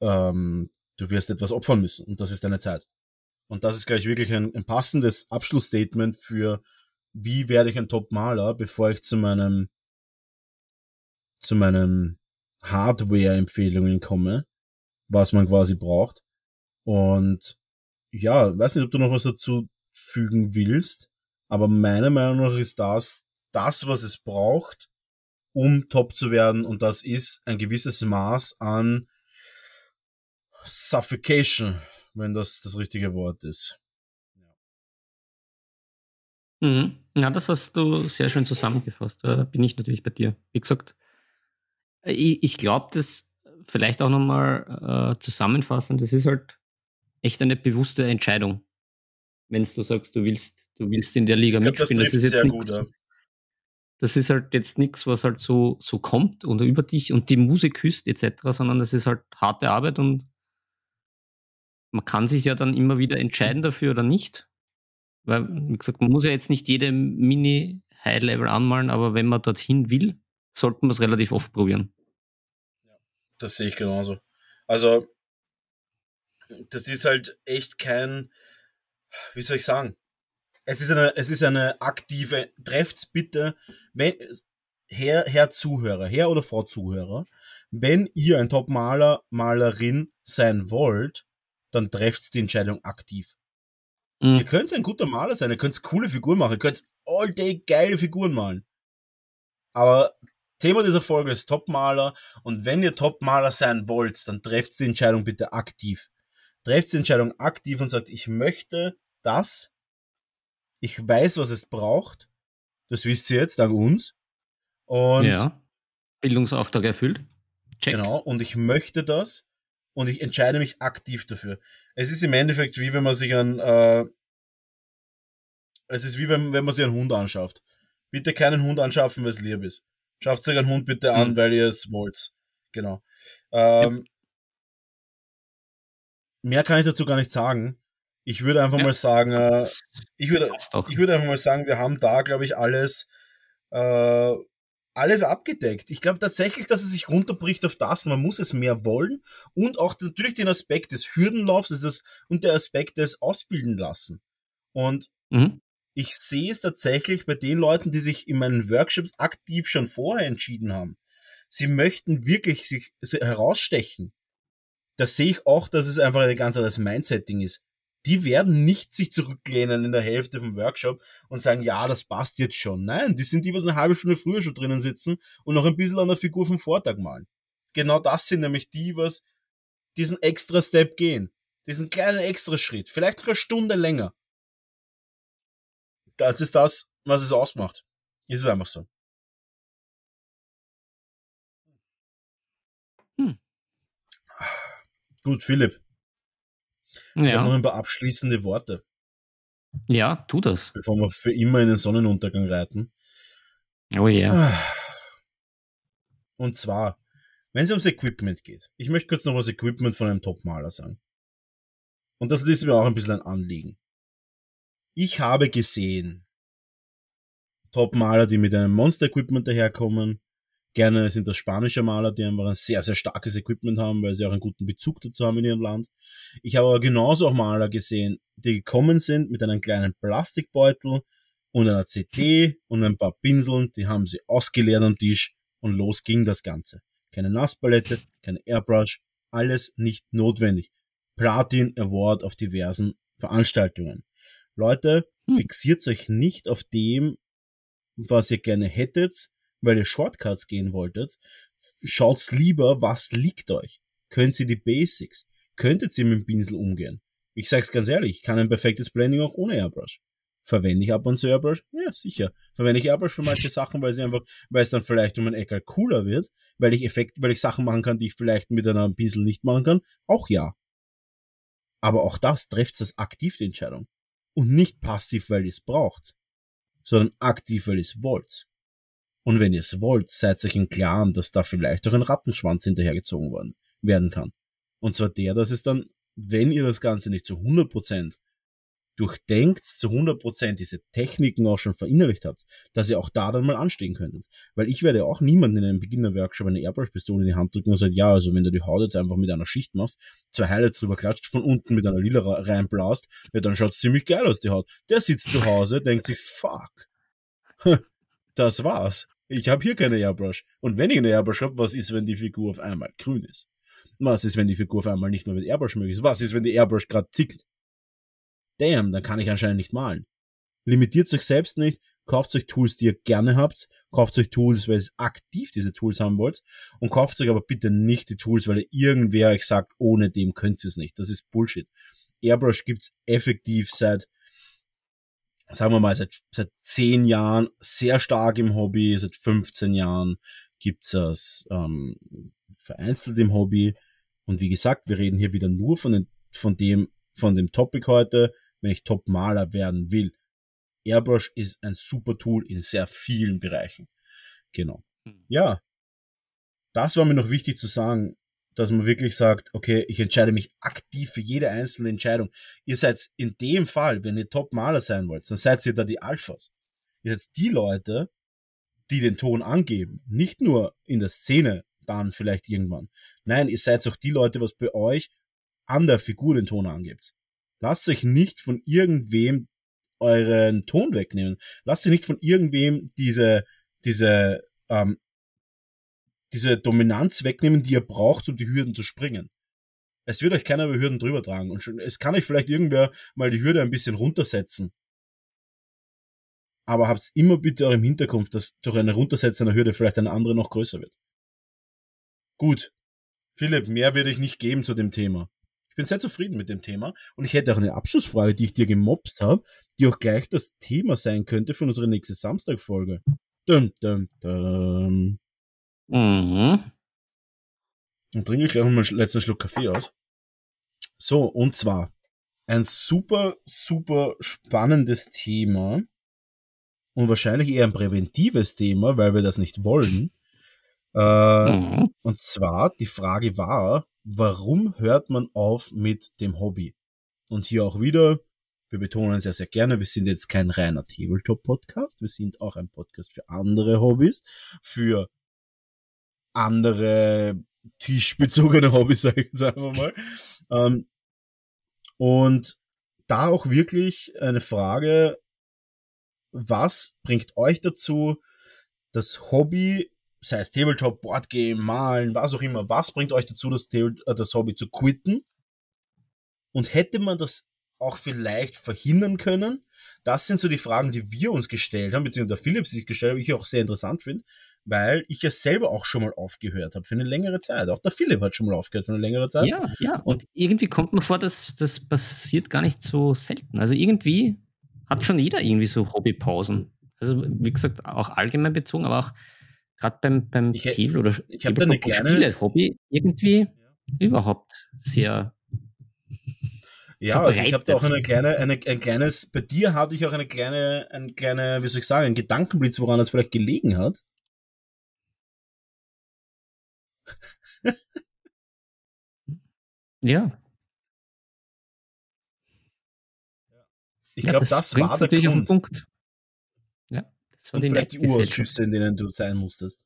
ähm, du wirst etwas opfern müssen und das ist deine Zeit. Und das ist gleich wirklich ein, ein passendes Abschlussstatement für, wie werde ich ein Top-Maler, bevor ich zu meinem, zu meinem Hardware-Empfehlungen komme, was man quasi braucht. Und ja, weiß nicht, ob du noch was dazu fügen willst, aber meiner Meinung nach ist das das, was es braucht, um top zu werden. Und das ist ein gewisses Maß an Suffocation, wenn das das richtige Wort ist. Mhm. Ja, das hast du sehr schön zusammengefasst. Da bin ich natürlich bei dir. Wie gesagt, ich, ich glaube, das vielleicht auch nochmal äh, zusammenfassen, das ist halt echt eine bewusste Entscheidung. wenn du sagst, du willst, du willst in der Liga glaub, mitspielen. Das, das, ist jetzt nichts, gut, ja. Das ist halt jetzt nichts, was halt so, so kommt oder über dich und die Musik küsst etc., sondern das ist halt harte Arbeit und man kann sich ja dann immer wieder entscheiden dafür oder nicht. Weil, wie gesagt, man muss ja jetzt nicht jede Mini-High-Level anmalen, aber wenn man dorthin will, sollten wir es relativ oft probieren. Das sehe ich genauso. Also, das ist halt echt kein, wie soll ich sagen? Es ist eine, es ist eine aktive, trefft's bitte, wenn, Herr, Herr Zuhörer, Herr oder Frau Zuhörer, wenn ihr ein Top-Maler, Malerin sein wollt, dann trefft die Entscheidung aktiv. Mhm. Ihr könnt ein guter Maler sein, ihr könnt coole Figuren machen, ihr könnt all day geile Figuren malen. Aber Thema dieser Folge ist Top-Maler und wenn ihr Top-Maler sein wollt, dann trefft die Entscheidung bitte aktiv. Trefft die Entscheidung aktiv und sagt, ich möchte das, ich weiß, was es braucht, das wisst ihr jetzt, dank uns. Und ja. Bildungsauftrag erfüllt. Check. Genau, und ich möchte das und ich entscheide mich aktiv dafür. Es ist im Endeffekt wie wenn man sich ein, äh, es ist wie wenn, wenn man sich einen Hund anschafft. Bitte keinen Hund anschaffen, weil es lieb ist. Schafft euch einen Hund bitte an, mhm. weil ihr es wollt. Genau. Ähm, ja. Mehr kann ich dazu gar nicht sagen. Ich würde einfach ja. mal sagen, äh, ich, würde, ich würde einfach mal sagen, wir haben da, glaube ich, alles, äh, alles abgedeckt. Ich glaube tatsächlich, dass es sich runterbricht auf das, man muss es mehr wollen und auch natürlich den Aspekt des Hürdenlaufs das, und der Aspekt des Ausbilden lassen. Und mhm ich sehe es tatsächlich bei den Leuten, die sich in meinen Workshops aktiv schon vorher entschieden haben. Sie möchten wirklich sich herausstechen. Da sehe ich auch, dass es einfach ein ganz anderes Mindsetting ist. Die werden nicht sich zurücklehnen in der Hälfte vom Workshop und sagen, ja, das passt jetzt schon. Nein, die sind die, was eine halbe Stunde früher schon drinnen sitzen und noch ein bisschen an der Figur vom Vortag malen. Genau das sind nämlich die, was diesen extra Step gehen. Diesen kleinen extra Schritt. Vielleicht noch eine Stunde länger das ist das, was es ausmacht. Ist es einfach so. Hm. Gut, Philipp. Ja. Ich habe noch ein paar abschließende Worte. Ja, tu das. Bevor wir für immer in den Sonnenuntergang reiten. Oh ja. Yeah. Und zwar, wenn es ums Equipment geht. Ich möchte kurz noch was Equipment von einem Topmaler sagen. Und das ist mir auch ein bisschen ein Anliegen. Ich habe gesehen, Top-Maler, die mit einem Monster-Equipment daherkommen. Gerne sind das spanische Maler, die einfach ein sehr, sehr starkes Equipment haben, weil sie auch einen guten Bezug dazu haben in ihrem Land. Ich habe aber genauso auch Maler gesehen, die gekommen sind mit einem kleinen Plastikbeutel und einer CT und ein paar Pinseln, die haben sie ausgeleert am Tisch und los ging das Ganze. Keine Nasspalette, keine Airbrush, alles nicht notwendig. Platin Award auf diversen Veranstaltungen. Leute, hm. fixiert euch nicht auf dem, was ihr gerne hättet, weil ihr Shortcuts gehen wolltet. Schaut's lieber, was liegt euch. Könnt ihr die Basics? Könntet ihr mit dem Pinsel umgehen? Ich sag's ganz ehrlich, ich kann ein perfektes Blending auch ohne Airbrush. Verwende ich ab und zu Airbrush? Ja, sicher. Verwende ich Airbrush für manche Sachen, weil sie einfach, weil es dann vielleicht um ein Eckel cooler wird, weil ich Effekt, weil ich Sachen machen kann, die ich vielleicht mit einer Pinsel nicht machen kann? Auch ja. Aber auch das trifft das aktiv die Entscheidung und nicht passiv, weil ihr es braucht, sondern aktiv, weil ihr es wollt. Und wenn ihr es wollt, seid euch im Klaren, dass da vielleicht auch ein Rattenschwanz hinterhergezogen worden, werden kann. Und zwar der, dass es dann, wenn ihr das Ganze nicht zu 100% durchdenkt, zu 100% diese Techniken auch schon verinnerlicht habt, dass ihr auch da dann mal anstehen könntet. Weil ich werde auch niemanden in einem Beginner-Workshop eine Airbrush-Pistole in die Hand drücken und sagen, ja, also wenn du die Haut jetzt einfach mit einer Schicht machst, zwei Highlights drüber klatscht, von unten mit einer Lila reinblast, ja, dann schaut's ziemlich geil aus, die Haut. Der sitzt zu Hause, denkt sich, fuck, das war's. Ich habe hier keine Airbrush. Und wenn ich eine Airbrush habe, was ist, wenn die Figur auf einmal grün ist? Was ist, wenn die Figur auf einmal nicht mehr mit Airbrush möglich ist? Was ist, wenn die Airbrush gerade zickt? damn, dann kann ich anscheinend nicht malen. Limitiert euch selbst nicht, kauft euch Tools, die ihr gerne habt, kauft euch Tools, weil ihr aktiv diese Tools haben wollt und kauft euch aber bitte nicht die Tools, weil irgendwer euch sagt, ohne dem könnt ihr es nicht. Das ist Bullshit. Airbrush gibt's effektiv seit, sagen wir mal, seit, seit 10 Jahren sehr stark im Hobby, seit 15 Jahren gibt's das ähm, vereinzelt im Hobby. Und wie gesagt, wir reden hier wieder nur von, den, von dem, von dem Topic heute, wenn ich Top-Maler werden will. Airbrush ist ein super Tool in sehr vielen Bereichen. Genau. Hm. Ja, das war mir noch wichtig zu sagen, dass man wirklich sagt, okay, ich entscheide mich aktiv für jede einzelne Entscheidung. Ihr seid in dem Fall, wenn ihr Top-Maler sein wollt, dann seid ihr da die Alphas. Ihr seid die Leute, die den Ton angeben. Nicht nur in der Szene dann vielleicht irgendwann. Nein, ihr seid auch die Leute, was bei euch an der Figur den Ton angibt. Lasst euch nicht von irgendwem euren Ton wegnehmen. Lasst euch nicht von irgendwem diese, diese, ähm, diese Dominanz wegnehmen, die ihr braucht, um die Hürden zu springen. Es wird euch keiner über Hürden drüber tragen. Und schon, es kann euch vielleicht irgendwer mal die Hürde ein bisschen runtersetzen. Aber habt immer bitte auch im Hinterkopf, dass durch eine Runtersetzen einer Hürde vielleicht eine andere noch größer wird. Gut. Philipp, mehr werde ich nicht geben zu dem Thema. Ich bin sehr zufrieden mit dem Thema und ich hätte auch eine Abschlussfrage, die ich dir gemobst habe, die auch gleich das Thema sein könnte für unsere nächste Samstagfolge. Dum, dum, dum. Mhm. Dann trinke ich gleich mal einen letzten Schluck Kaffee aus. So, und zwar ein super, super spannendes Thema und wahrscheinlich eher ein präventives Thema, weil wir das nicht wollen. Äh, mhm. Und zwar, die Frage war, warum hört man auf mit dem Hobby? Und hier auch wieder, wir betonen sehr, sehr gerne, wir sind jetzt kein reiner Tabletop-Podcast, wir sind auch ein Podcast für andere Hobbys, für andere tischbezogene Hobbys, sage ich jetzt einfach mal. ähm, und da auch wirklich eine Frage, was bringt euch dazu, das Hobby sei es Tabletop, Boardgame, Malen, was auch immer, was bringt euch dazu, das, äh, das Hobby zu quitten? Und hätte man das auch vielleicht verhindern können? Das sind so die Fragen, die wir uns gestellt haben, beziehungsweise der Philipp sich gestellt hat, ich auch sehr interessant finde, weil ich ja selber auch schon mal aufgehört habe für eine längere Zeit. Auch der Philipp hat schon mal aufgehört für eine längere Zeit. Ja, ja. Und irgendwie kommt mir vor, dass das passiert gar nicht so selten. Also irgendwie hat schon jeder irgendwie so Hobbypausen. Also wie gesagt, auch allgemein bezogen, aber auch gerade beim, beim ich, Titel oder ich habe da eine kleine Spiele-Hobby irgendwie ja. überhaupt sehr ja, also ich habe da auch eine kleine, eine, ein kleines, bei dir hatte ich auch eine kleine, ein kleine, wie soll ich sagen, ein Gedankenblitz, woran es vielleicht gelegen hat. Ja. Ich ja, glaube, das, das war natürlich Grund. auf den Punkt. Ja. Das war Und vielleicht die Urausschüsse, in denen du sein musstest.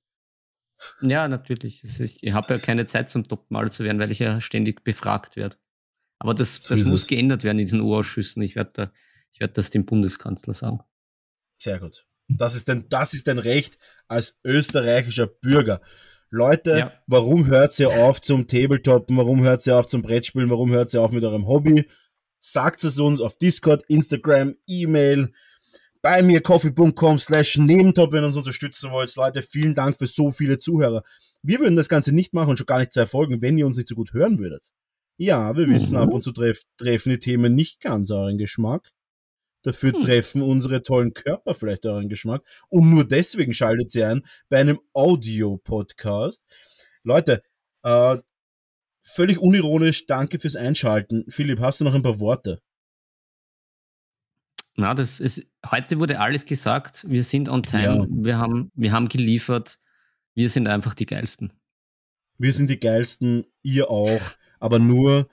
Ja, natürlich. Ich habe ja keine Zeit zum Topmaler zu werden, weil ich ja ständig befragt werde. Aber das, das muss geändert werden in diesen Urausschüssen. Ich werde da, ich werde das dem Bundeskanzler sagen. Sehr gut. Das ist denn, das ist dein Recht als österreichischer Bürger. Leute, ja. warum hört ihr auf zum Tabletoppen? Warum hört ihr auf zum Brettspielen? Warum hört ihr auf mit eurem Hobby? Sagt es uns auf Discord, Instagram, E-Mail, bei mir coffee.com slash Nebentop, wenn ihr uns unterstützen wollt. Leute, vielen Dank für so viele Zuhörer. Wir würden das Ganze nicht machen und schon gar nicht zu erfolgen, wenn ihr uns nicht so gut hören würdet. Ja, wir wissen, mhm. ab und zu treff, treffen die Themen nicht ganz euren Geschmack. Dafür mhm. treffen unsere tollen Körper vielleicht euren Geschmack. Und nur deswegen schaltet sie ein bei einem Audio-Podcast. Leute, äh, völlig unironisch, danke fürs Einschalten. Philipp, hast du noch ein paar Worte? Na, das ist, heute wurde alles gesagt. Wir sind on time. Ja. Wir, haben, wir haben geliefert. Wir sind einfach die Geilsten. Wir sind die Geilsten, ihr auch. Aber nur,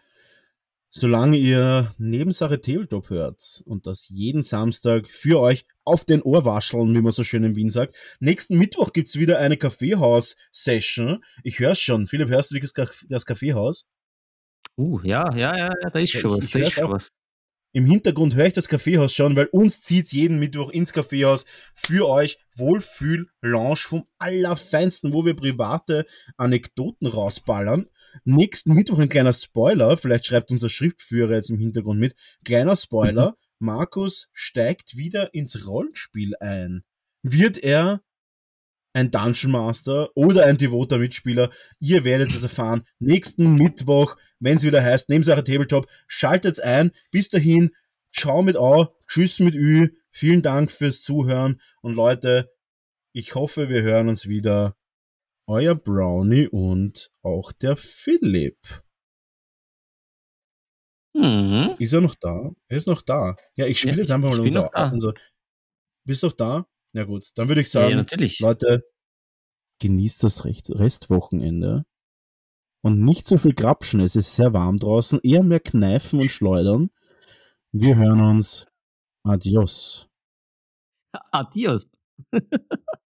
solange ihr Nebensache Tabletop hört und das jeden Samstag für euch auf den Ohr wascheln, wie man so schön in Wien sagt. Nächsten Mittwoch gibt es wieder eine Kaffeehaus-Session. Ich höre schon. Philipp, hörst du das Kaffeehaus? Uh, ja, ja, ja, da ist schon was. Da ist schon was. Im Hintergrund höre ich das Kaffeehaus schon, weil uns zieht jeden Mittwoch ins Kaffeehaus für euch Wohlfühl-Lounge vom Allerfeinsten, wo wir private Anekdoten rausballern. Nächsten Mittwoch ein kleiner Spoiler, vielleicht schreibt unser Schriftführer jetzt im Hintergrund mit. Kleiner Spoiler, Markus steigt wieder ins Rollenspiel ein. Wird er ein Dungeon Master oder ein devoter Mitspieler. Ihr werdet es erfahren. Nächsten Mittwoch, wenn es wieder heißt, Nebensache Tabletop, schaltet ein. Bis dahin, ciao mit A, tschüss mit Ü. Vielen Dank fürs Zuhören und Leute, ich hoffe, wir hören uns wieder. Euer Brownie und auch der Philipp. Mhm. Ist er noch da? Er ist noch da. Ja, ich spiele Ja, jetzt einfach mal unser, unser. Bist du noch da? Ja gut, dann würde ich sagen, ja, natürlich. Leute, genießt das Recht Restwochenende und nicht so viel Grapschen. Es ist sehr warm draußen, eher mehr Kneifen und Schleudern. Wir hören uns. Adios. Adios.